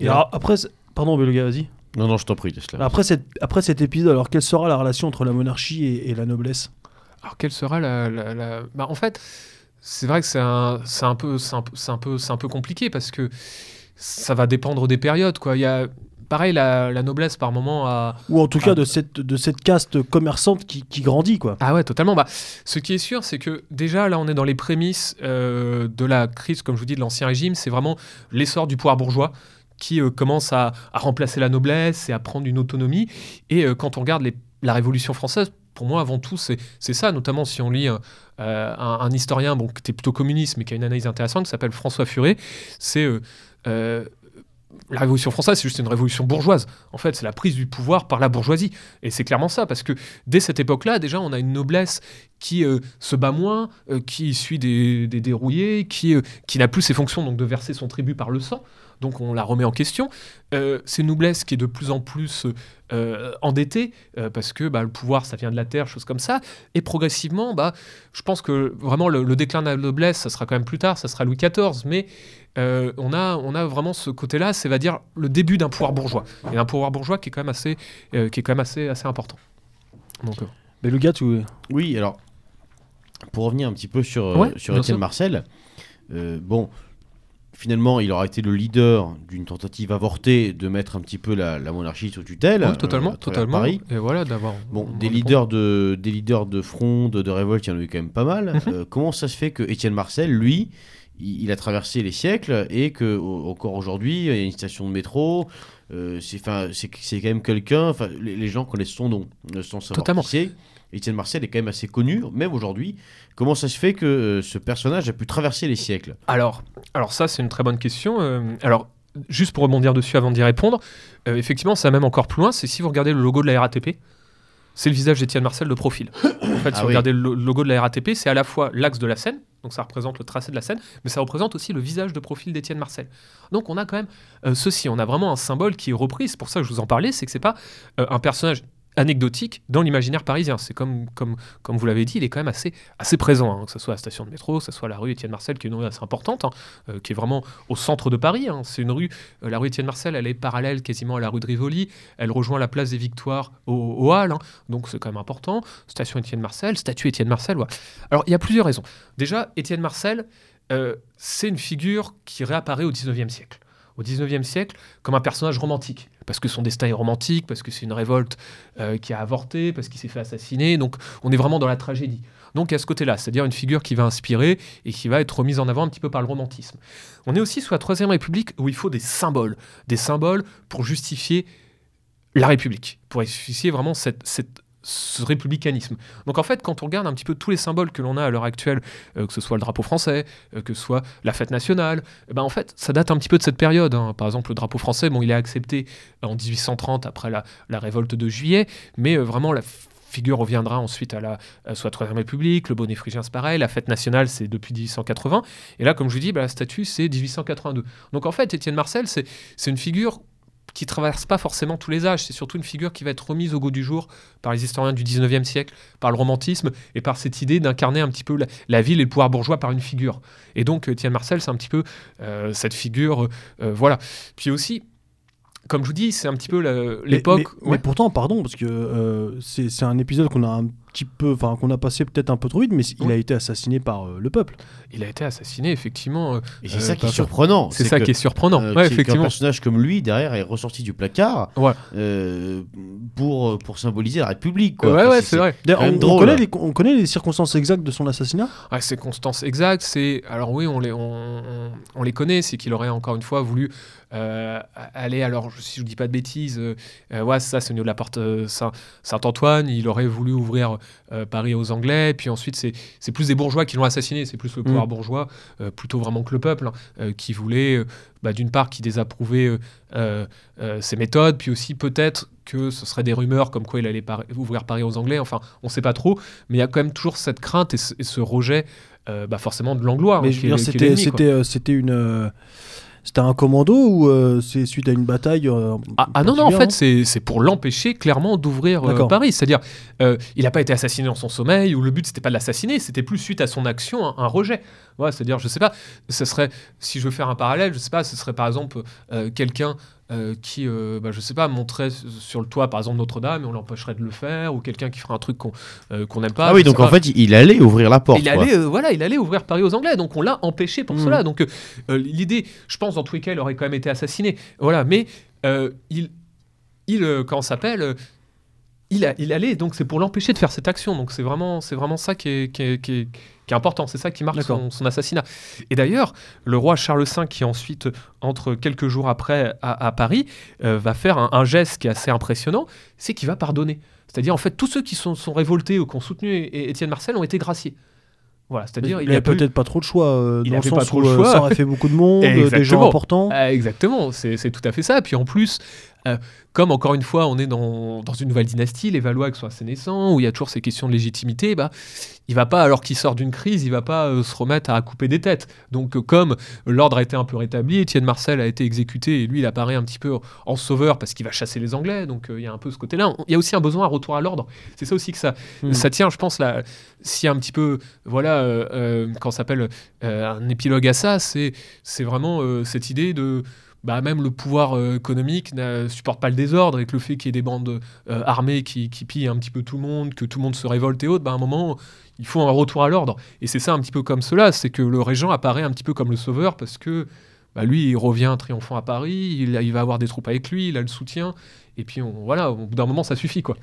Et alors, après, pardon, Beluga, vas-y. Non, non, je t'en prie, Tesla. Après, cette- après cet épisode, alors quelle sera la relation entre la monarchie et, et la noblesse? Alors, quelle sera la. la- la- Bah, en fait, c'est vrai que c'est un, un, peu- c'est un, un, peu- un peu compliqué parce que ça va dépendre des périodes. Quoi. Il y a, pareil, la, la noblesse par moment a. Ou en tout cas de cette, de cette caste commerçante qui, qui grandit, quoi. Ah ouais, totalement. Bah, ce qui est sûr, c'est que déjà, là, on est dans les prémices euh, de la crise, comme je vous dis, de l'Ancien Régime. C'est vraiment l'essor du pouvoir bourgeois qui euh, commence à, à remplacer la noblesse et à prendre une autonomie. Et euh, quand on regarde les- la Révolution française, pour moi, avant tout, c'est ça, notamment si on lit euh, un, historien qui était plutôt communiste, mais qui a une analyse intéressante, qui s'appelle François Furet. C'est... euh, euh, la Révolution française, c'est juste une révolution bourgeoise. En fait, c'est la prise du pouvoir par la bourgeoisie. Et c'est clairement ça, parce que dès cette époque-là, déjà, on a une noblesse qui euh, se bat moins, euh, qui suit des, des dérouillés, qui, euh, qui n'a plus ses fonctions donc de verser son tribut par le sang. Donc on la remet en question. C'est une noblesse qui est de plus en plus endettée, parce que bah, le pouvoir, ça vient de la terre, choses comme ça. Et progressivement, bah, je pense que vraiment le, le déclin de la noblesse, ça sera quand même plus tard, ça sera Louis XIV, mais euh, on, a, on a vraiment ce côté-là, c'est va dire le début d'un pouvoir bourgeois. Et un pouvoir bourgeois qui est quand même assez, euh, qui est quand même assez, assez important. Donc, euh, Beluga, tu. Oui, alors, pour revenir un petit peu sur, Ouais, sur bien Étienne. Marcel, euh, bon, finalement, il aura été le leader d'une tentative avortée de mettre un petit peu la, la monarchie sous tutelle. oui, totalement, totalement. Paris. Et voilà, d'avoir. Bon, on- des leaders de, des leaders de fronde, de révolte, il y en a eu quand même pas mal. Mhm. Euh, comment ça se fait que Étienne Marcel, lui, il, il a traversé les siècles et que au- encore aujourd'hui, il y a une station de métro. euh, c'est quand même quelqu'un. enfin, Les, les gens connaissent son nom, euh, sans savoir Totalement. qui. Étienne Marcel est quand même assez connu, même aujourd'hui. Comment ça se fait que euh, ce personnage a pu traverser les siècles? Alors, alors ça, c'est une très bonne question. Euh, alors, juste pour rebondir dessus avant d'y répondre, euh, effectivement, ça va même encore plus loin. C'est si vous regardez le logo de la RATP, c'est le visage d'Étienne Marcel de profil. En fait, si Ah vous oui. regardez le lo- logo de la RATP, c'est à la fois l'axe de la Seine, donc ça représente le tracé de la Seine, mais ça représente aussi le visage de profil d'Étienne Marcel. Donc on a quand même euh, ceci, on a vraiment un symbole qui est repris. C'est pour ça que je vous en parlais, c'est que c'est pas euh, un personnage anecdotique dans l'imaginaire parisien. C'est comme, comme, comme vous l'avez dit, il est quand même assez, présent, hein, que ce soit la station de métro, que ce soit la rue Étienne Marcel, qui est une rue assez importante, hein, euh, qui est vraiment au centre de Paris. hein. C'est une rue, euh, la rue Étienne Marcel, elle est parallèle quasiment à la rue de Rivoli, elle rejoint la place des Victoires au, hein. donc c'est quand même important. Station Étienne Marcel, statue Étienne Marcel. Alors il y a plusieurs raisons. Déjà, Étienne Marcel, euh, c'est une figure qui réapparaît au 19e siècle. Au 19e siècle, comme un personnage romantique. Parce que son destin est romantique, parce que c'est une révolte euh, qui a avorté, parce qu'il s'est fait assassiner. Donc on est vraiment dans la tragédie. Donc à ce côté-là, c'est-à-dire une figure qui va inspirer et qui va être remise en avant un petit peu par le romantisme. On est aussi sous la Troisième République où il faut des symboles. Des symboles pour justifier la République, pour justifier vraiment cette, cette- ce républicanisme. Donc en fait, quand on regarde un petit peu tous les symboles que l'on a à l'heure actuelle, euh, que ce soit le drapeau français, euh, que ce soit la fête nationale, eh ben en fait, ça date un petit peu de cette période. hein. Par exemple, le drapeau français, bon, il est accepté en 1830 après la, révolte de juillet, mais euh, vraiment la figure reviendra ensuite à la soit Troisième République, le bonnet phrygien c'est pareil, la fête nationale c'est depuis 1880, et là comme je vous dis, bah, la statue c'est 1882. Donc en fait, Étienne Marcel, c'est une figure qui traverse pas forcément tous les âges, c'est surtout une figure qui va être remise au goût du jour par les historiens du 19e siècle, par le romantisme et par cette idée d'incarner un petit peu la, la ville et le pouvoir bourgeois par une figure. Et donc euh, Étienne Marcel, c'est un petit peu euh, cette figure, euh, euh, voilà. Puis aussi, comme je vous dis, c'est un petit peu Mais- l'époque. Mais, mais pourtant, pardon, parce que euh, c'est c'est un épisode qu'on a un petit peu, enfin qu'on a passé peut-être un peu trop vite, mais il a été assassiné par euh, le peuple. Il a été assassiné, effectivement. euh, Et c'est euh, ça qui est surprenant. C'est ça que, qui est surprenant. euh, ouais, effectivement. personnage comme lui, derrière, est ressorti du placard Ouais. euh, pour, pour symboliser la République. Quoi. ouais, Enfin, ouais, c'est- vrai. On, même on drôle. connaît les, on connaît les circonstances exactes de son assassinat? Ouais, c'est Constance exact. C'est alors oui, on les on, on- on les connaît. C'est qu'il aurait encore une fois voulu euh, aller. Alors je- si je dis pas de bêtises, euh, euh, ouais, ça c'est au niveau de la porte euh, Saint- Saint-Antoine. Il aurait voulu ouvrir euh, Paris aux Anglais. Puis ensuite c'est plus des bourgeois qui l'ont assassiné. C'est plus le pouvoir Mm. bourgeois, euh, plutôt vraiment que le peuple, hein, euh, qui voulait euh, bah, d'une part qui désapprouvait euh, euh, euh, ses méthodes, puis aussi peut-être que ce serait des rumeurs comme quoi il allait par- ouvrir Paris aux Anglais. Enfin, on sait pas trop, mais il y a quand même toujours cette crainte et ce, et ce rejet, euh, bah forcément de l'anglois. Mais hein, qui est c'était c'était euh, une euh, c'était un commando ou euh, c'est suite à une bataille euh, Ah, ah non, non, en fait, c'est pour l'empêcher clairement d'ouvrir euh. Paris. C'est-à-dire, il n'a pas été assassiné dans son sommeil, ou le but, c'était pas de l'assassiner, c'était plus suite à son action, un, un rejet. Ouais, C'est-à-dire, je sais pas, ce serait, si je veux faire un parallèle, je sais pas, ce serait par exemple quelqu'un euh, qui, euh, bah, je sais pas, monterait sur le toit, par exemple, Notre-Dame, et on l'empêcherait de le faire, ou quelqu'un qui ferait un truc qu'on euh, n'aime pas. Ah oui, donc en pas. fait, il allait ouvrir la porte. Il quoi. allait, euh, voilà, il allait ouvrir Paris aux Anglais, donc on l'a empêché pour Mhm. cela. Donc l'idée, je pense, dans tous les cas, il aurait quand même été assassiné. Voilà, mais il, il comment s'appelle il, a- il allait, donc c'est pour l'empêcher de faire cette action. Donc c'est vraiment, c'est vraiment ça qui est, qui est- qui est- qui est important. C'est ça qui marque son, son assassinat. Et d'ailleurs, le roi Charles V, qui ensuite, entre quelques jours après à, à Paris, euh, va faire un, un geste qui est assez impressionnant, c'est qu'il va pardonner. C'est-à-dire, en fait, tous ceux qui sont, sont révoltés ou qui ont soutenu É- Étienne Marcel ont été graciés. Voilà, c'est-à-dire, il avait a plus- peut-être pas trop de choix euh, Il dans le pas trop où le euh, choix. ça aurait fait beaucoup de monde, des gens importants. Ah, exactement, c'est c'est tout à fait ça. Puis en plus, euh, comme encore une fois, on est dans, dans une nouvelle dynastie, les Valois qui sont assez naissants, où il y a toujours ces questions de légitimité, bah, il va pas, alors qu'il sort d'une crise, il va pas euh, se remettre à couper des têtes. Donc euh, comme l'ordre a été un peu rétabli, Étienne Marcel a été exécuté, et lui, il apparaît un petit peu en sauveur parce qu'il va chasser les Anglais, donc il y a un peu ce côté-là. Il y a aussi un besoin à retour à l'ordre. C'est ça aussi que ça, Mm. ça tient, je pense, là, s'il y a un petit peu, voilà, quand s'appelle un épilogue à ça, c'est c'est vraiment cette idée de bah, même le pouvoir euh, économique ne supporte pas le désordre et que le fait qu'il y ait des bandes euh, armées qui, qui pillent un petit peu tout le monde, que tout le monde se révolte et autres, bah, à un moment, il faut un retour à l'ordre. Et c'est ça un petit peu comme cela, c'est que le régent apparaît un petit peu comme le sauveur parce que bah, lui, il revient triomphant à Paris, il, va avoir des troupes avec lui, il a le soutien, et puis voilà, au bout d'un moment, ça suffit. quoi.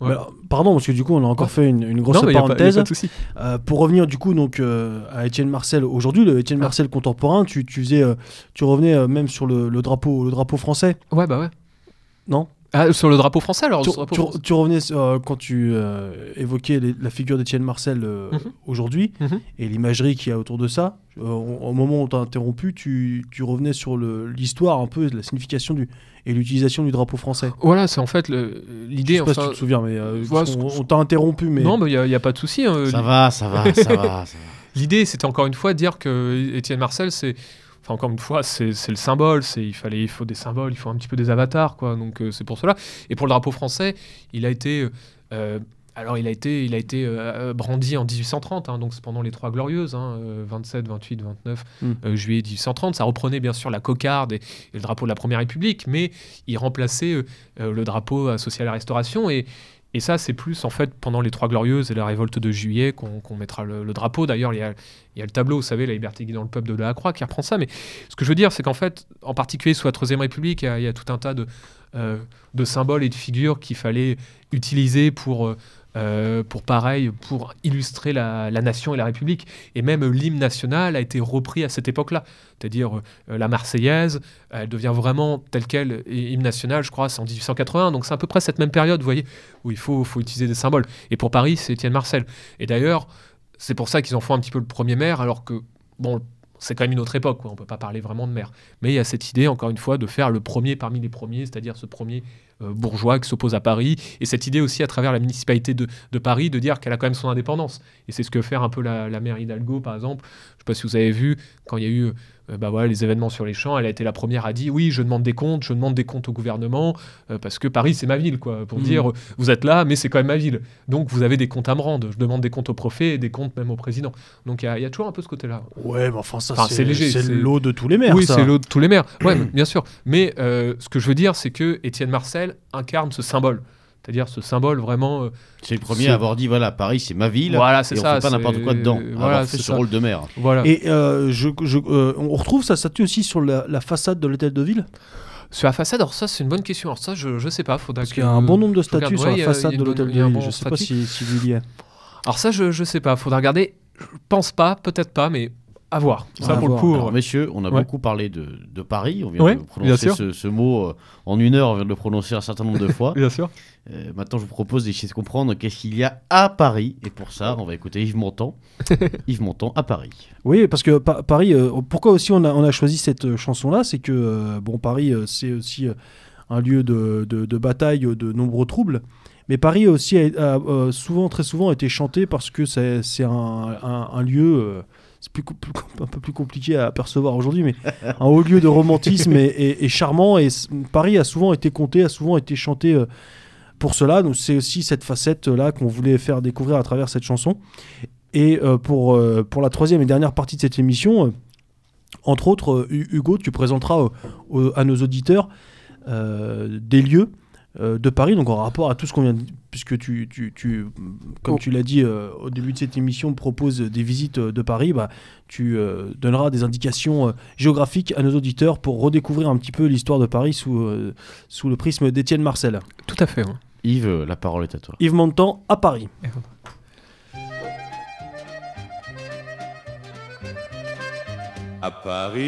Ouais. Mais alors, pardon, parce que du coup, on a encore Ouais. fait une, une grosse non, pas- parenthèse. pas. Euh, pour revenir du coup donc euh, à Étienne Marcel aujourd'hui, le Étienne Ah. Marcel contemporain, tu, tu faisais, euh, tu revenais euh, même sur le, le drapeau, le drapeau français, Ouais, bah ouais. non? Ah, sur le drapeau français, alors tu, le drapeau tu- français. tu revenais euh, quand tu euh, évoquais les- la figure d'Étienne Marcel euh, Mhm. aujourd'hui Mhm. et l'imagerie qu'il y a autour de ça. euh, au, moment où on t'a interrompu, tu, tu revenais sur l'histoire un peu, la signification du et l'utilisation du drapeau français. Voilà, c'est en fait le- Je l'idée. sais pas si tu te souviens, mais euh, voilà, on, t'a interrompu, mais Non, mais il n'y a, pas de souci. hein. Ça va, ça va, ça va. ça va. L'idée, c'était encore une fois de dire que Étienne Marcel, c'est. Enfin, encore une fois, c'est le symbole. C'est il fallait, il faut des symboles, il faut un petit peu des avatars, quoi. Donc euh, c'est pour cela. Et pour le drapeau français, il a été. euh, euh, alors, il a été, il a été euh, brandi en 1830, hein, donc c'est pendant les Trois Glorieuses, hein, euh, 27, 28, 29 Mm. euh, juillet 1830. Ça reprenait bien sûr la cocarde et, et le drapeau de la Première République, mais il remplaçait euh, le drapeau associé à la Restauration. Et, et ça, c'est plus en fait pendant les Trois Glorieuses et la révolte de juillet qu'on mettra le, drapeau. D'ailleurs, il y a, le tableau, vous savez, la liberté guidant le peuple de Delacroix qui reprend ça. Mais ce que je veux dire, c'est qu'en fait, en particulier sous la Troisième République, il y a, tout un tas euh, de symboles et de figures qu'il fallait utiliser pour, euh, pour pareil, pour illustrer la, nation et la République. Et même euh, l'hymne national a été repris à cette époque-là. C'est-à-dire euh, la Marseillaise, elle devient vraiment telle qu'elle, hymne national, je crois, c'est en 1880. Donc c'est à peu près cette même période, vous voyez, où il faut, faut utiliser des symboles. Et pour Paris, c'est Étienne Marcel. Et d'ailleurs, c'est pour ça qu'ils en font un petit peu le premier maire, alors que, bon, c'est quand même une autre époque, quoi. on ne peut pas parler vraiment de maire. Mais il y a cette idée, encore une fois, de faire le premier parmi les premiers, c'est-à-dire ce premier euh, bourgeois qui s'oppose à Paris, et cette idée aussi à travers la municipalité de, de Paris de dire qu'elle a quand même son indépendance. Et c'est ce que fait un peu la, la maire Hidalgo, par exemple. Je ne sais pas si vous avez vu, quand il y a eu euh, bah voilà, les événements sur les champs, elle a été la première à dire oui, je demande des comptes, je demande des comptes au gouvernement, euh, parce que Paris, c'est ma ville, quoi, pour Mhm. dire vous êtes là, mais c'est quand même ma ville. Donc vous avez des comptes à me rendre. Je demande des comptes au préfet et des comptes même au président. Donc il y, a- il y a toujours un peu ce côté-là. Ouais, mais enfin, ça, Enfin, c'est léger, C'est c'est- le lot de tous les maires. oui, c'est l'autre de tous les maires. Ouais, bien sûr. Mais euh, ce que je veux dire, c'est que Étienne Marcel incarne ce symbole. C'est-à-dire ce symbole vraiment. euh, C'est le premier à avoir dit voilà, Paris c'est ma ville. Voilà, c'est et on ça, fait pas n'importe quoi dedans. voilà, avoir fait c'est ce ça. rôle de maire. voilà. Et euh, je, je- euh, on retrouve sa statue aussi sur la, la façade de l'hôtel de ville Sur la façade, alors ça, c'est une bonne question. Alors ça, je, je sais pas. Faudra Parce qu'il y a un bon nombre de statues sur la a- façade a de l'hôtel de a ville. bon Je sais pas si, si y êtes. Alors ça, je, je sais pas. Faudra regarder. Je pense pas, peut-être pas, mais à voir. Ça, À pour voir. le coup. Alors, messieurs, on a Ouais. beaucoup parlé de, de Paris. On vient Ouais, de prononcer ce, ce mot euh, en une heure. On vient de le prononcer un certain nombre de fois. Bien sûr. Euh, maintenant, je vous propose d'essayer de comprendre qu'est-ce qu'il y a à Paris. Et pour ça, on va écouter Yves Montand. Yves Montand à Paris. Oui, parce que Pa- Paris, euh, pourquoi aussi on a, on a choisi cette chanson-là? C'est que euh, bon, Paris, euh, c'est aussi euh, un lieu de, de- de bataille, de nombreux troubles. Mais Paris aussi a, a, souvent, très souvent été chanté parce que c'est c'est un, un- un lieu. C'est un peu plus compliqué à percevoir aujourd'hui, mais un haut lieu de romantisme et charmant. Et Paris a souvent été compté, a souvent été chanté euh, pour cela. Donc c'est aussi cette facette-là qu'on voulait faire découvrir à travers cette chanson. Et euh, pour, euh, pour la troisième et dernière partie de cette émission, entre autres, Hu- Hugo, tu présenteras à nos auditeurs des lieux de Paris, donc en rapport à tout ce qu'on vient de puisque tu, tu, tu comme Oh. tu l'as dit euh, au début de cette émission, propose des visites euh, de Paris, bah, tu euh, donneras des indications euh, géographiques à nos auditeurs pour redécouvrir un petit peu l'histoire de Paris sous, euh, sous le prisme d'Étienne Marcel. Tout à fait. Yves, euh, la parole est à toi. Yves Montand à Paris. À Paris,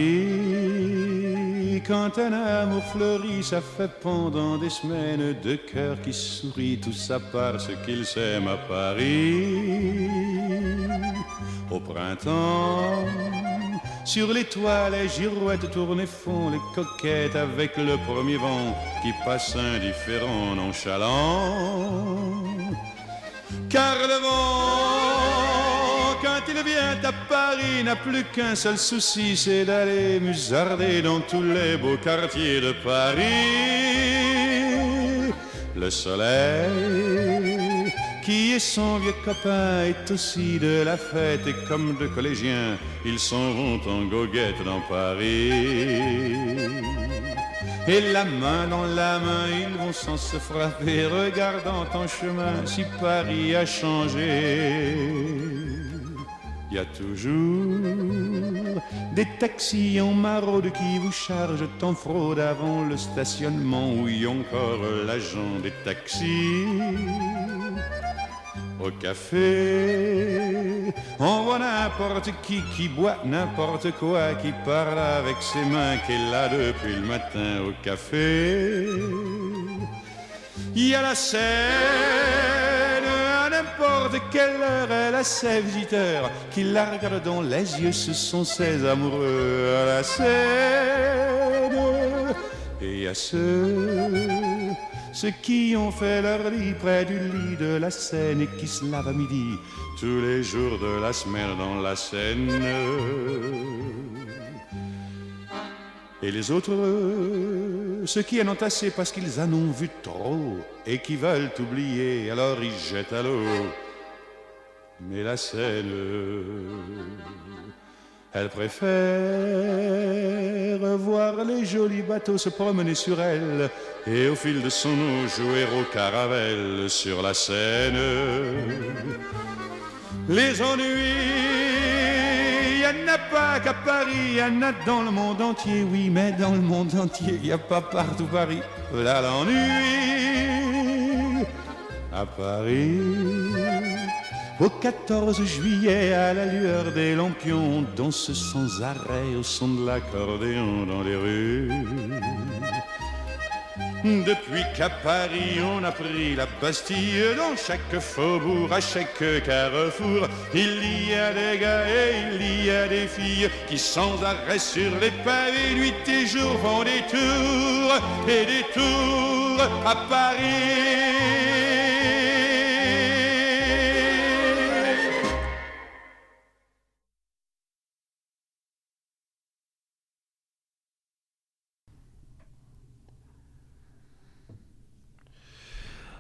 quand un amour fleurit, ça fait pendant des semaines deux cœurs qui sourient, tout ça parce qu'ils s'aiment à Paris. Au printemps, sur les toits, les girouettes tournent et font les coquettes avec le premier vent qui passe indifférent, nonchalant. Car le vent, quand il vient à Paris, n'a plus qu'un seul souci, c'est d'aller musarder dans tous les beaux quartiers de Paris. Le soleil, qui est son vieux copain, est aussi de la fête et comme de collégiens, ils s'en vont en goguette dans Paris. Et la main dans la main, ils vont sans se frapper, regardant en chemin si Paris a changé. Il y a toujours des taxis en maraude qui vous chargent en fraude avant le stationnement où y a encore l'agent des taxis. Au café, on voit n'importe qui qui boit n'importe quoi, qui parle avec ses mains, qui est là depuis le matin au café. Il y a la scène, n'importe quelle heure, elle a ses visiteurs qui la regardent dans les yeux, ce sont ses amoureux à la scène. Et a ceux, ceux qui ont fait leur lit près du lit de la Seine et qui se lavent à midi tous les jours de la semaine dans la Seine. Et les autres, ceux qui en ont assez parce qu'ils en ont vu trop et qui veulent oublier, alors ils jettent à l'eau. Mais la Seine, elle préfère voir les jolis bateaux se promener sur elle et au fil de son eau jouer au caravelle sur la Seine. Les ennuis, il n'y en a pas qu'à Paris, il y en a dans le monde entier, oui, mais dans le monde entier, il n'y a pas partout Paris. Là l'ennui, à Paris. Au 14 juillet, à la lueur des lampions, on danse sans arrêt au son de l'accordéon dans les rues. Depuis qu'à Paris on a pris la Bastille, dans chaque faubourg, à chaque carrefour, il y a des gars et il y a des filles qui sans arrêt sur les pavés, nuit et jour font des tours et des tours à Paris.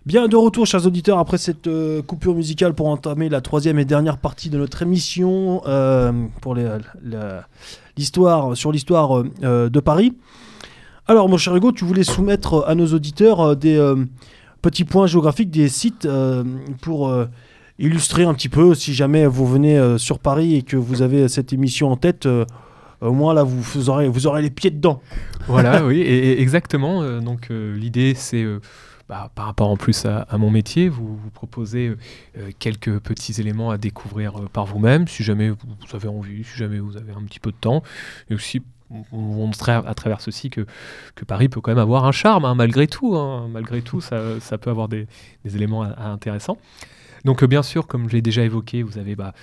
Bien, de retour, chers auditeurs, après cette euh, coupure musicale pour entamer la troisième et dernière partie de notre émission euh, pour l'histoire, sur l'histoire euh, de Paris. Alors, mon cher Hugo, tu voulais soumettre à nos auditeurs des petits points géographiques, des sites pour illustrer un petit peu, si jamais vous venez sur Paris et que vous avez cette émission en tête, au moins là, vous, aurez, les pieds dedans. Voilà, oui, exactement. donc l'idée, c'est bah, par rapport en plus à, mon métier, vous, proposer euh, euh, quelques petits éléments à découvrir euh, par vous-même, si jamais vous, avez envie, si jamais vous avez un petit peu de temps, et aussi on- montrer à, travers ceci que, que Paris peut quand même avoir un charme, hein, malgré tout. hein. malgré tout, ça, ça peut avoir des, éléments à intéressants. Donc euh, bien sûr, comme je l'ai déjà évoqué, vous avez bah,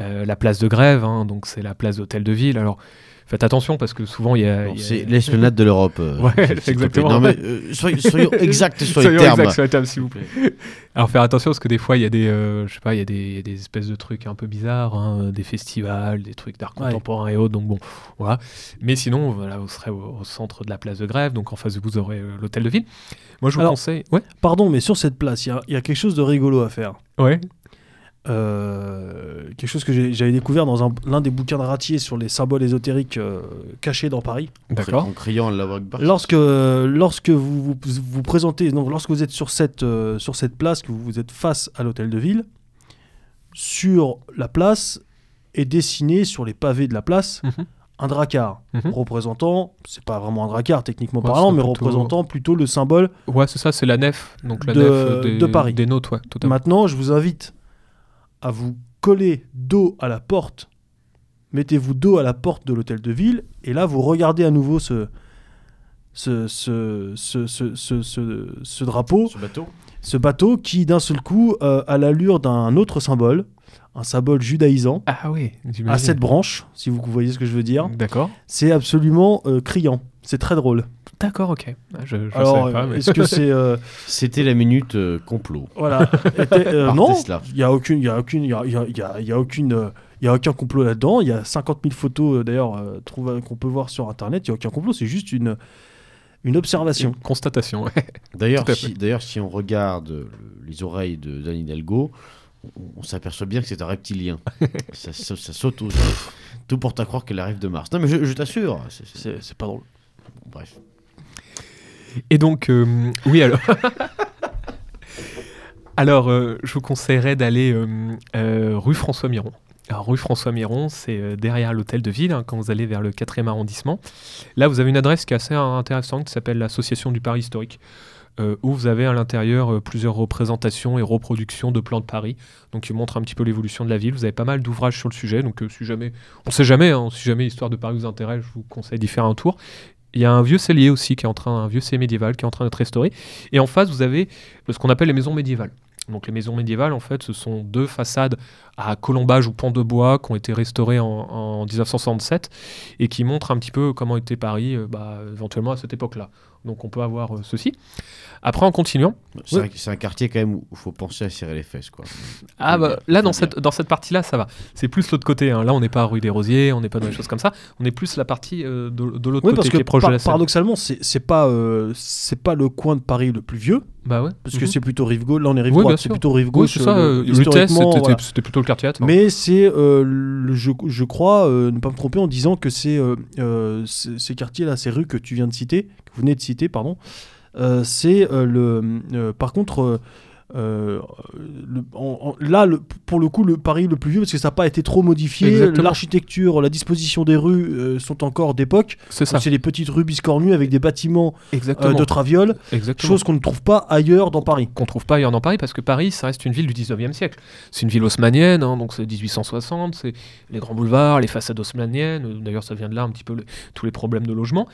euh, la place de grève, hein, donc c'est la place d'hôtel de ville. Alors faites attention parce que souvent il y a... A- C'est l'esplanade de l'Europe. euh, Ouais, exactement. Non, mais euh, soyons, soyons exacts sur les Soyons termes. exacts sur les termes, s'il vous plaît. Alors faire attention parce que des fois il y a des, euh, je sais pas, il y a des, il y a des espèces de trucs un peu bizarres, hein, des festivals, des trucs d'art Ouais. contemporain et autres. Donc bon, voilà. Mais sinon, voilà, vous serez au, au centre de la place de grève, donc en face de vous, vous aurez euh, l'hôtel de ville. Moi, je vous Alors- conseille. Ouais. Pardon, mais sur cette place, il y y, a quelque chose de rigolo à faire. Ouais. Euh, quelque chose que j'avais découvert dans un- l'un des bouquins de Ratier sur les symboles ésotériques euh, cachés dans Paris. D'accord. En criant à la. Lorsque, lorsque vous, vous vous présentez, donc lorsque vous êtes sur cette, euh, sur cette place, que vous êtes face à l'hôtel de ville, sur la place est dessiné sur les pavés de la place Mhm. un dracard Mhm. représentant, c'est pas vraiment un dracard techniquement Ouais, parlant, mais plutôt- représentant plutôt le symbole. Ouais, c'est ça, c'est la nef. Donc la De- nef des, de Paris. Des notes, ouais, totalement. Maintenant, je vous invite à vous coller dos à la porte. Mettez-vous dos à la porte de l'hôtel de ville et là, vous regardez à nouveau ce, ce, ce, ce, ce, ce- ce- ce drapeau, Ce bateau. ce bateau qui, d'un seul coup, euh, a l'allure d'un autre symbole, un symbole judaïsant, Ah oui, à sept branches, si vous voyez ce que je veux dire. D'accord. C'est absolument euh, criant. C'est très drôle. D'accord, ok. Ah, Je, je Alors, savais pas, mais... est-ce que c'est. euh, C'était la minute euh, complot. Voilà. Était- euh, non, il y a aucune, il y a aucune, il y a, il y a- y a- il y a aucune, euh, il y a aucun complot là-dedans. Il y a 50 000 photos d'ailleurs euh, qu'on peut voir sur internet. Il y a aucun complot. C'est juste une, une observation. Une constatation, ouais. D'ailleurs, si, fait. d'ailleurs, si on regarde les oreilles de Dan Hidalgo, on, on s'aperçoit bien que c'est un reptilien. ça, ça, ça saute aux. Tout porte à croire qu'elle arrive de Mars. Non, mais je, je t'assure. c'est pas drôle. Bref. Et donc, euh, oui, alors. alors, euh, je vous conseillerais d'aller euh, rue François Miron. Alors, rue François Miron, c'est derrière l'hôtel de ville, hein, quand vous allez vers le 4e arrondissement. Là, vous avez une adresse qui est assez intéressante, qui s'appelle l'Association du Paris historique, où vous avez à l'intérieur plusieurs représentations et reproductions de plans de Paris, donc qui montrent un petit peu l'évolution de la ville. Vous avez pas mal d'ouvrages sur le sujet, donc si jamais, on sait jamais, hein, si jamais l'histoire de Paris vous intéresse, je vous conseille d'y faire un tour. Il y a un vieux cellier aussi qui est en train, un vieux cellier médiéval qui est en train d'être restauré. Et en face, vous avez ce qu'on appelle les maisons médiévales. Donc les maisons médiévales, en fait, ce sont deux façades à colombage ou pan de bois qui ont été restaurées en, en 1967 et qui montrent un petit peu comment était Paris, euh, bah, éventuellement à cette époque-là. Donc on peut avoir euh, ceci. Après, en continuant, C'est Oui. un, c'est un quartier quand même où il faut penser à serrer les fesses. Quoi. Ah bah, bien, là dans cette, dans cette partie-là ça va. C'est plus l'autre côté. hein. Là on n'est pas à rue des Rosiers, on n'est pas dans des choses comme ça. On est plus la partie euh, de, de l'autre Oui, côté parce que qui est proche par- de la Seine. paradoxalement, c'est c'est pas, euh, c'est pas le coin de Paris le plus vieux, Bah ouais. parce que Mhm. c'est plutôt rive gauche. Là, on est rive Oui, droite, c'est plutôt rive Oui, gauche. c'est ça. euh, c'était voilà. plutôt le quartier latin. Mais c'est, euh, je, je crois, euh, ne pas me tromper en disant que c'est ces ces quartiers-là, ces rues que tu viens de citer, que vous venez de citer, pardon, euh, c'est euh, le. euh, par contre, euh, le- en- en- là, le- pour le coup, le Paris le plus vieux, parce que ça n'a pas été trop modifié, l'architecture, la disposition des rues euh, sont encore d'époque. C'est ça. C'est des petites rues biscornues avec des bâtiments euh, de traviole, Exactement. chose qu'on ne trouve pas ailleurs dans Paris. qu'on trouve pas ailleurs dans Paris parce que Paris ça reste une ville du 19e siècle. C'est une ville haussmannienne, hein, donc c'est 1860, c'est les grands boulevards, les façades haussmanniennes, euh, d'ailleurs ça vient de là un petit peu le- tous les problèmes de logement.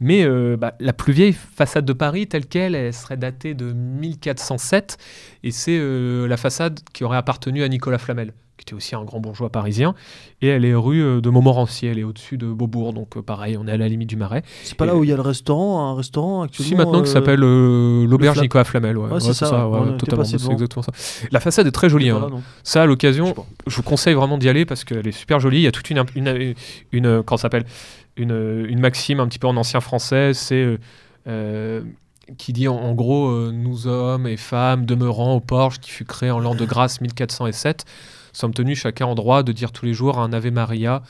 Mais euh, bah, la plus vieille façade de Paris telle qu'elle, elle serait datée de 1407 et c'est euh, la façade qui aurait appartenu à Nicolas Flamel qui était aussi un grand bourgeois parisien, et elle est rue euh, de Montmorency, elle est au-dessus de Beaubourg, donc pareil, on est à la limite du Marais. C'est pas là où il y a le restaurant, un restaurant actuellement. Si maintenant qui s'appelle l'auberge Nicolas Flamel, ouais, Ouais, Ouais, c'est ça, ouais, totalement, c'est exactement ça. La façade est très jolie, hein. ça à l'occasion, je vous conseille vraiment d'y aller parce qu'elle est super jolie. Il y a toute une, une, une, s'appelle? Une, maxime un petit peu en ancien français, c'est euh, euh, qui dit en, gros euh, Nous hommes et femmes demeurant au porche qui fut créé en l'an de grâce 1407, sommes tenus chacun en droit de dire tous les jours un Ave Maria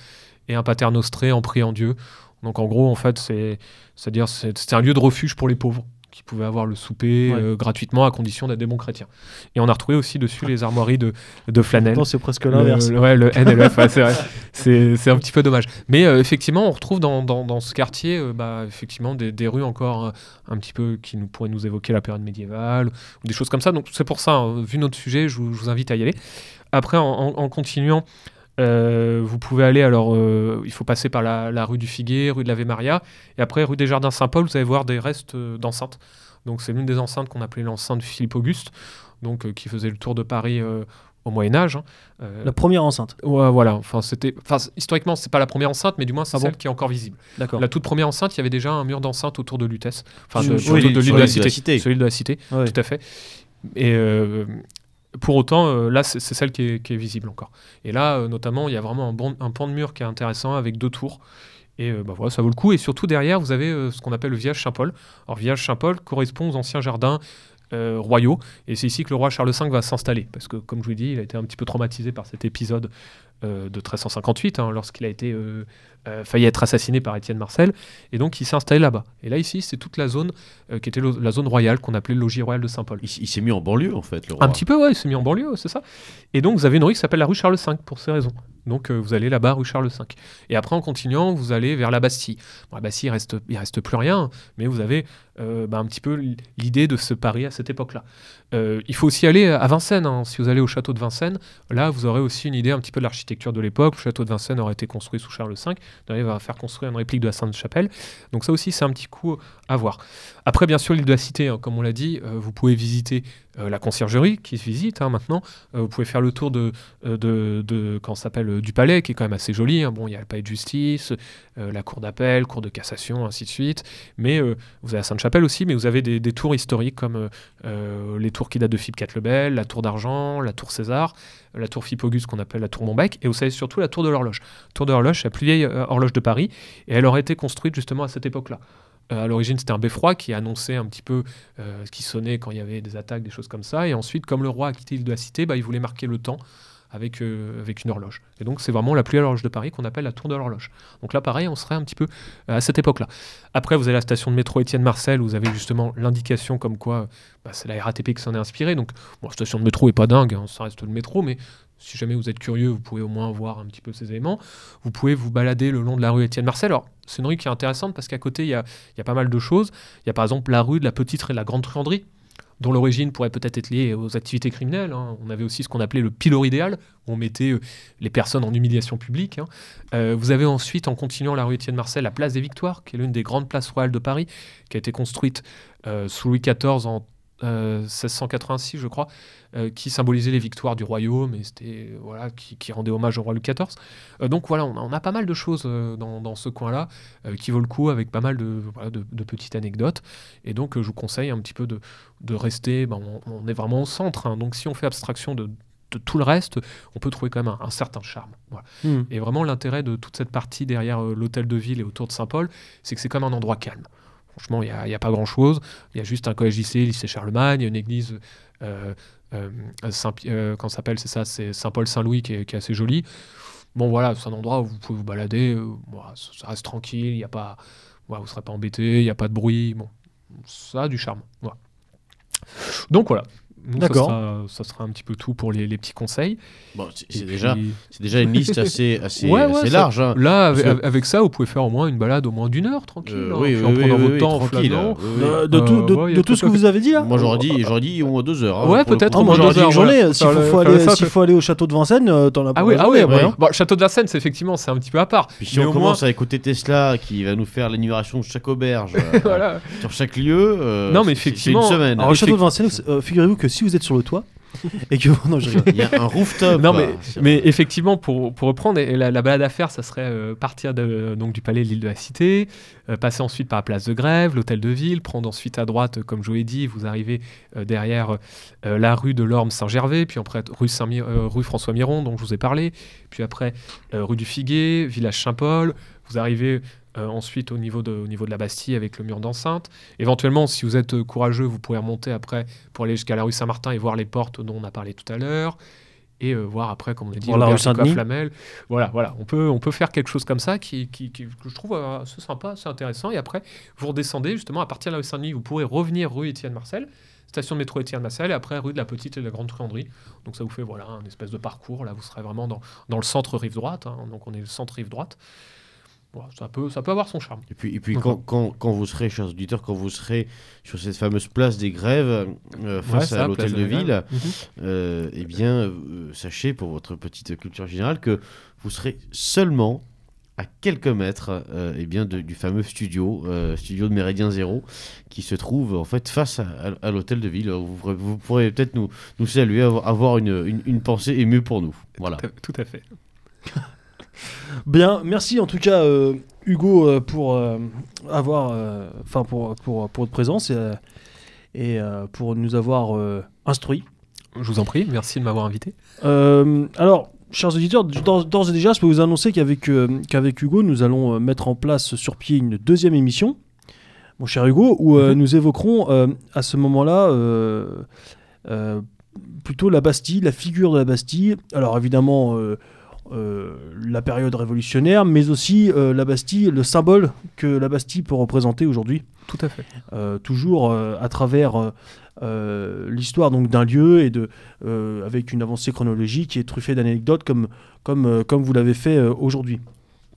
et un Pater Nostré en priant Dieu. Donc en gros, en fait, c'est c'est-à-dire c'est- c'était un lieu de refuge pour les pauvres qui pouvaient avoir le souper Ouais. euh, gratuitement à condition d'être des bons chrétiens. Et on a retrouvé aussi dessus les armoiries de, de flanelle. Non, c'est presque l'inverse. Le, ouais, le NLF, ouais, c'est vrai. C'est un petit peu dommage. Mais euh, effectivement, on retrouve dans, dans- dans ce quartier euh, bah, effectivement des, des rues encore un petit peu qui nous, pourraient nous évoquer la période médiévale ou des choses comme ça. Donc c'est pour ça, hein, vu notre sujet, je vous, je vous invite à y aller. Après, en, en- en continuant, euh, vous pouvez aller, alors euh, il faut passer par la, la rue du Figuier, rue de l'Ave Maria, et après rue des Jardins Saint-Paul, vous allez voir des restes euh, d'enceintes. Donc c'est l'une des enceintes qu'on appelait l'enceinte Philippe Auguste, donc euh, qui faisait le tour de Paris au Moyen Âge. hein. Euh, La première enceinte. Ouais, voilà. Enfin, c'était. Enfin, historiquement, c'est pas la première enceinte, mais du moins c'est Ah bon celle qui est encore visible. D'accord. La toute première enceinte, il y avait déjà un mur d'enceinte autour de Lutèce. Enfin, Sur- de, l'île- de sur l'île de la l'île de la cité. L'île de la cité, Ouais. tout à fait. Et euh, pour autant, euh, là, c'est celle qui est, visible encore. Et là, euh, notamment, il y a vraiment un, pan de mur qui est intéressant avec deux tours. Et euh, bah voilà, ça vaut le coup. Et surtout, derrière, vous avez ce qu'on appelle le village Saint-Paul. Alors, village Saint-Paul correspond aux anciens jardins royaux. Et c'est ici que le roi Charles V va s'installer. Parce que, comme je vous l'ai dit, il a été un petit peu traumatisé par cet épisode de 1358, hein, lorsqu'il a été euh, failli être assassiné par Étienne Marcel. Et donc, il s'est installé là-bas. Et là, ici, c'est toute la zone euh, qui était la zone royale, qu'on appelait le logis royal de Saint-Paul. Il, il s'est mis en banlieue, en fait, le roi. Un petit peu, ouais, il s'est mis en banlieue, c'est ça. Et donc, vous avez une rue qui s'appelle la rue Charles V pour ces raisons. Donc, euh, vous allez là-bas, rue Charles V. Et après, en continuant, vous allez vers la Bastille. Bon, la Bastille, il reste, il reste plus rien, mais vous avez euh, bah, un petit peu l'idée de ce Paris à cette époque-là. Euh, il faut aussi aller à Vincennes. hein. Si vous allez au château de Vincennes, là, vous aurez aussi une idée un petit peu de l'architecture de l'époque. Le château de Vincennes aurait été construit sous Charles V. Il va faire construire une réplique de la Sainte-Chapelle. Donc, ça aussi, c'est un petit coup à voir. Après, bien sûr, l'île de la Cité, hein, comme on l'a dit, euh, vous pouvez visiter euh, la conciergerie qui se visite hein, maintenant. Euh, vous pouvez faire le tour de, euh, ça s'appelle, du palais, qui est quand même assez joli. hein. Bon, il y a le palais de justice, la cour d'appel, cour de cassation, ainsi de suite. Mais vous avez la Sainte-Chapelle aussi, mais vous avez des, tours historiques comme les tours qui datent de Philippe IV le Bel, la tour d'argent, la tour César, la tour Philippe Auguste qu'on appelle la tour Montbec, et vous savez surtout la tour de l'horloge. Tour de l'horloge, c'est la plus vieille horloge de Paris, et elle aurait été construite justement à cette époque-là. Euh, à l'origine, c'était un beffroi qui annonçait un petit peu euh, ce qui sonnait quand il y avait des attaques, des choses comme ça. Et ensuite, comme le roi a quitté l'île de la Cité, bah, il voulait marquer le temps avec, euh, avec une horloge. Et donc, c'est vraiment la plus vieille horloge de Paris qu'on appelle la tour de l'horloge. Donc là, pareil, on serait un petit peu à cette époque-là. Après, vous avez la station de métro Étienne Marcel, où vous avez justement l'indication comme quoi bah, c'est la RATP qui s'en est inspirée. Donc, bon, la station de métro est pas dingue, hein, ça reste le métro, mais si jamais vous êtes curieux, vous pouvez au moins voir un petit peu ces éléments. Vous pouvez vous balader le long de la rue Étienne Marcel. Alors, c'est une rue qui est intéressante parce qu'à côté, il y a, pas mal de choses. Il y a par exemple la rue de la Petite et de la Grande Truanderie, dont l'origine pourrait peut-être être liée aux activités criminelles. hein. On avait aussi ce qu'on appelait le pilori idéal, où on mettait euh, les personnes en humiliation publique. hein. Euh, vous avez ensuite, en continuant la rue Étienne Marcel, la place des Victoires, qui est l'une des grandes places royales de Paris, qui a été construite euh, sous Louis XIV en euh, 1686, je crois, euh, qui symbolisait les victoires du royaume et c'était euh, voilà qui, qui rendait hommage au roi Louis XIV. Euh, donc voilà, on a, on a pas mal de choses euh, dans, dans ce coin-là euh, qui vaut le coup avec pas mal de, voilà, de, de petites anecdotes. Et donc euh, je vous conseille un petit peu de, de rester. ben, on, on est vraiment au centre, hein. donc si on fait abstraction de, de tout le reste, on peut trouver quand même un, un certain charme. Voilà. Hmm. Et vraiment, l'intérêt de toute cette partie derrière euh, l'hôtel de ville et autour de Saint-Paul, c'est que c'est comme un endroit calme. Franchement, il n'y a, pas grand-chose. Il y a juste un collège lycée, lycée Charlemagne, une église, euh, euh, Saint, euh, comment ça s'appelle, c'est ça, c'est Saint-Paul-Saint-Louis qui est, assez joli. Bon, voilà, c'est un endroit où vous pouvez vous balader. euh, ça reste tranquille, il y a pas, vous ne serez pas embêté, il n'y a pas de bruit. Bon, ça a du charme. Voilà. Donc voilà. Nous, ça D'accord. sera, ça sera un petit peu tout pour les, les petits conseils. Bon, c'est puis- déjà, c'est déjà une liste assez, assez, Ouais, ouais, assez ça- large. hein. Là, avec, Parce que- avec ça, vous pouvez faire au moins une balade au moins d'une heure, tranquille. Euh, hein, oui, oui, en oui, prenant oui, votre oui, temps, tranquille. oui, oui. De, de tout, de, Euh, ouais, tout ce que vous avez dit là Moi j'aurais dit, j'aurais dit au moins deux heures. hein, Ouais, peut-être, coup. Moi Moi, j'aurais j'aurais dit une dit, journée. S'il faut, aller, au château de Vincennes, euh, t'en as pas Ah oui, ah oui, hein. Château de c'est effectivement, c'est un petit peu à part. Puis si on au moins- commence à écouter Tesla qui va nous faire l'énumération de chaque auberge euh, sur chaque lieu, euh, Non, mais effectivement- une semaine. Alors, au château de Vincennes, euh, figurez-vous que si vous êtes sur le toit et que. Non, je. Il y a un rooftop. Non, mais, mais effectivement, pour, pour reprendre, et la, la balade à faire, ça serait euh, partir de, donc, du palais de l'île de la Cité, euh, passer ensuite par la place de Grève, l'hôtel de ville, prendre ensuite à droite, euh, comme je vous l'ai dit, vous arrivez euh, derrière la rue de l'Orme Saint-Gervais, puis après rue, Saint rue François Miron, dont je vous ai parlé, puis après rue du Figuier, village Saint-Paul. Vous arrivez euh, ensuite au niveau, de, au niveau de la Bastille avec le mur d'enceinte. Éventuellement, si vous êtes euh, courageux, vous pourrez remonter après pour aller jusqu'à la rue Saint-Martin et voir les portes dont on a parlé tout à l'heure. Et euh, voir après, comme on a dit, Saint-Denis. Flamel. Voilà, voilà. On peut, on peut faire quelque chose comme ça qui, qui- qui- que je trouve euh, assez sympa, assez intéressant. Et après, vous redescendez justement à partir de la rue Saint-Denis. Vous pourrez revenir rue Étienne Marcel, station de métro Étienne Marcel, et après rue de la Petite et de la Grande Truanderie. Donc ça vous fait voilà un espèce de parcours. Là, vous serez vraiment dans, dans le centre rive droite. hein. Donc on est le centre rive droite. Ça, peut, ça peut avoir son charme. Et puis, et puis quand, quand, quand vous serez, chers auditeurs, quand vous serez sur cette fameuse place des grèves euh, face Ouais, ça, à l'hôtel de ville. Mhm. euh, eh bien, euh, sachez pour votre petite culture générale que vous serez seulement à quelques mètres euh, eh bien, de- du fameux studio, euh, studio de Méridien Zéro, qui se trouve en fait face à, à- à l'hôtel de ville. Vous, pourrez- vous pourrez peut-être nous, nous saluer, avoir, avoir une, une, une pensée émue pour nous. Voilà. Tout à- Tout à fait. Bien, merci en tout cas euh, Hugo euh, pour euh, avoir, euh, enfin pour, pour, pour votre présence et, et pour nous avoir instruits. Je vous en prie, merci de m'avoir invité. Alors, chers auditeurs, d'ores et déjà, je peux vous annoncer qu'avec qu'avec Hugo, nous allons mettre en place sur pied une deuxième émission, mon cher Hugo, où Mhm. nous évoquerons à ce moment-là plutôt la Bastille, la figure de la Bastille. Alors évidemment, euh, euh, la période révolutionnaire, mais aussi euh, la Bastille, le symbole que la Bastille peut représenter aujourd'hui. Tout à fait. Euh, toujours à travers l'histoire donc d'un lieu et de avec une avancée chronologique et truffée d'anecdotes comme comme comme vous l'avez fait aujourd'hui.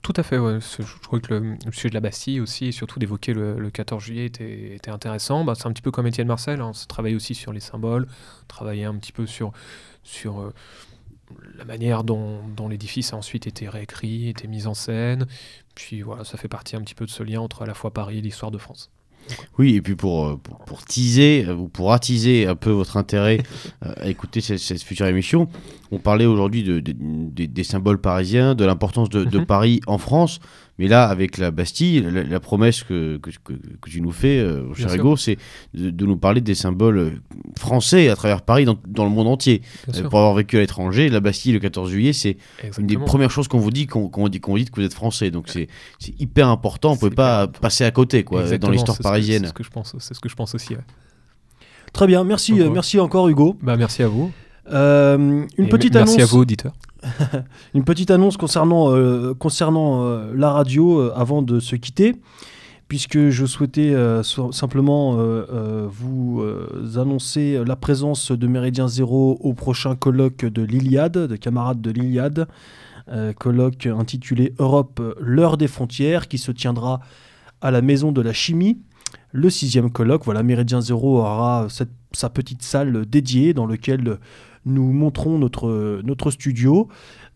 Tout à fait, ouais. Je trouvais que le, le sujet de la Bastille aussi, et surtout d'évoquer le, le 14 juillet, était, était intéressant. Bah, c'est un petit peu comme Étienne Marcel, hein. ça travaille aussi sur les symboles, travailler un petit peu sur, sur la manière dont, dont l'édifice a ensuite été réécrit, été mis en scène. Puis voilà, ça fait partie un petit peu de ce lien entre à la fois Paris et l'histoire de France. Oui, et puis pour, euh, pour, pour teaser, euh, ou pour attiser un peu votre intérêt euh, à écouter cette, cette future émission, on parlait aujourd'hui de, de- des- des symboles parisiens, de l'importance de. Paris en France, mais là, avec la Bastille, la, la promesse que, que, que- que tu nous fais, euh, cher. Hugo, c'est de, de nous parler des symboles français à travers Paris, dans, dans le monde entier. Euh, pour avoir vécu à l'étranger, la Bastille, le 14 juillet, c'est une des premières choses qu'on vous dit, qu'on qu'on dit, qu'on dit que vous êtes français. Donc c'est c'est hyper important, on C'est peut pas passer à côté quoi, dans l'histoire parisienne. C'est ce que je pense, c'est ce que je pense aussi. ouais. Très bien, merci Donc, euh, merci encore Hugo. Bah, merci à vous. Euh, une Et petite merci annonce à vous, auditeurs. une petite annonce concernant euh, concernant euh, la radio euh, avant de se quitter. Puisque je souhaitais so- simplement vous annoncer la présence de Méridien Zéro au prochain colloque de l'Iliade, de camarades de l'Iliade, colloque intitulé Europe, l'heure des frontières, qui se tiendra à la Maison de la Chimie. Le sixième colloque, voilà, Méridien Zéro aura sa petite salle dédiée dans laquelle nous montrons notre, studio.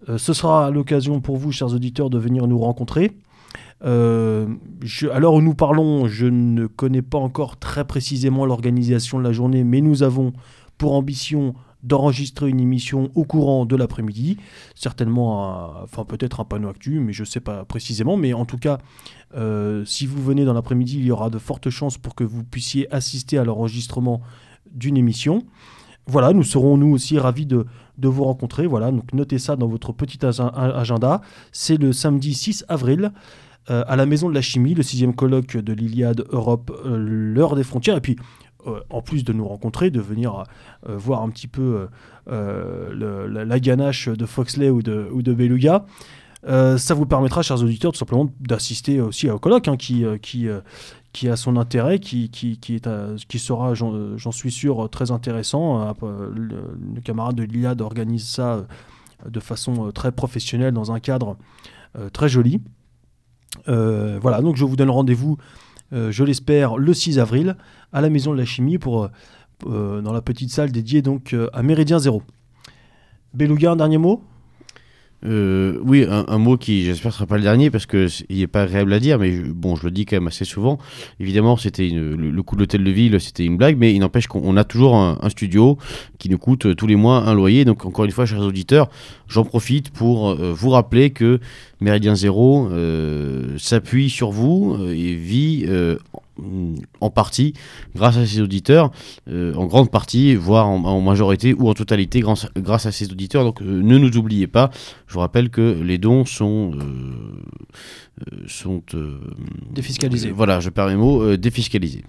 Euh, ce sera l'occasion pour vous, chers auditeurs, de venir nous rencontrer. Euh, à l'heure où nous parlons, je ne connais pas encore très précisément l'organisation de la journée, mais nous avons pour ambition d'enregistrer une émission au courant de l'après-midi. Certainement, enfin peut-être un panneau actu, mais je ne sais pas précisément. Mais en tout cas, euh, si vous venez dans l'après-midi, il y aura de fortes chances pour que vous puissiez assister à l'enregistrement d'une émission. Voilà, nous serons nous aussi ravis de, de vous rencontrer. Voilà, donc notez ça dans votre petit agen- agenda. C'est le samedi 6 avril euh, à la Maison de la Chimie, le sixième colloque de l'Iliade Europe, euh, l'heure des frontières. Et puis, euh, en plus de nous rencontrer, de venir voir un petit peu la, ganache de Foxley ou de, ou de Beluga. Ça vous permettra, chers auditeurs, tout simplement d'assister aussi au colloque hein, qui, qui, qui a son intérêt, qui, qui, qui, sera, j'en suis sûr, très intéressant. Euh, le, camarade de l'Iliade organise ça euh, de façon euh, très professionnelle dans un cadre très joli. Voilà, donc je vous donne rendez-vous, je l'espère, le 6 avril à la Maison de la Chimie pour, dans la petite salle dédiée donc à Méridien Zéro. Beluga, un dernier mot? Euh, oui, un, mot qui, j'espère, ne sera pas le dernier parce que c'est- il n'est pas agréable à dire, mais bon, je le dis quand même assez souvent. Évidemment, c'était le, coup de l'hôtel de ville, c'était une blague, mais il n'empêche qu'on on a toujours un, un studio qui nous coûte euh, tous les mois un loyer. Donc, encore une fois, chers auditeurs, j'en profite pour euh, vous rappeler que Méridien Zéro euh, s'appuie sur vous euh, et vit euh, en- partie grâce à ses auditeurs, euh, en grande partie, voire en, en majorité ou en totalité grâce, grâce à ses auditeurs. Donc euh, ne nous oubliez pas, je vous rappelle que les dons sont... euh, sont Défiscalisés. voilà, je perds mes mots, défiscalisés.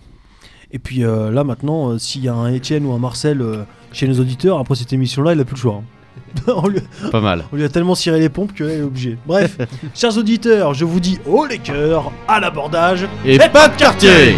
Et puis là maintenant, s'il y a un Étienne ou un Marcel chez nos auditeurs, après cette émission-là, il a plus le choix. hein. on, lui, Pas mal. on lui a tellement ciré les pompes qu'il est obligé. Bref, chers auditeurs, je vous dis haut les cœurs, à l'abordage. Et pas de quartier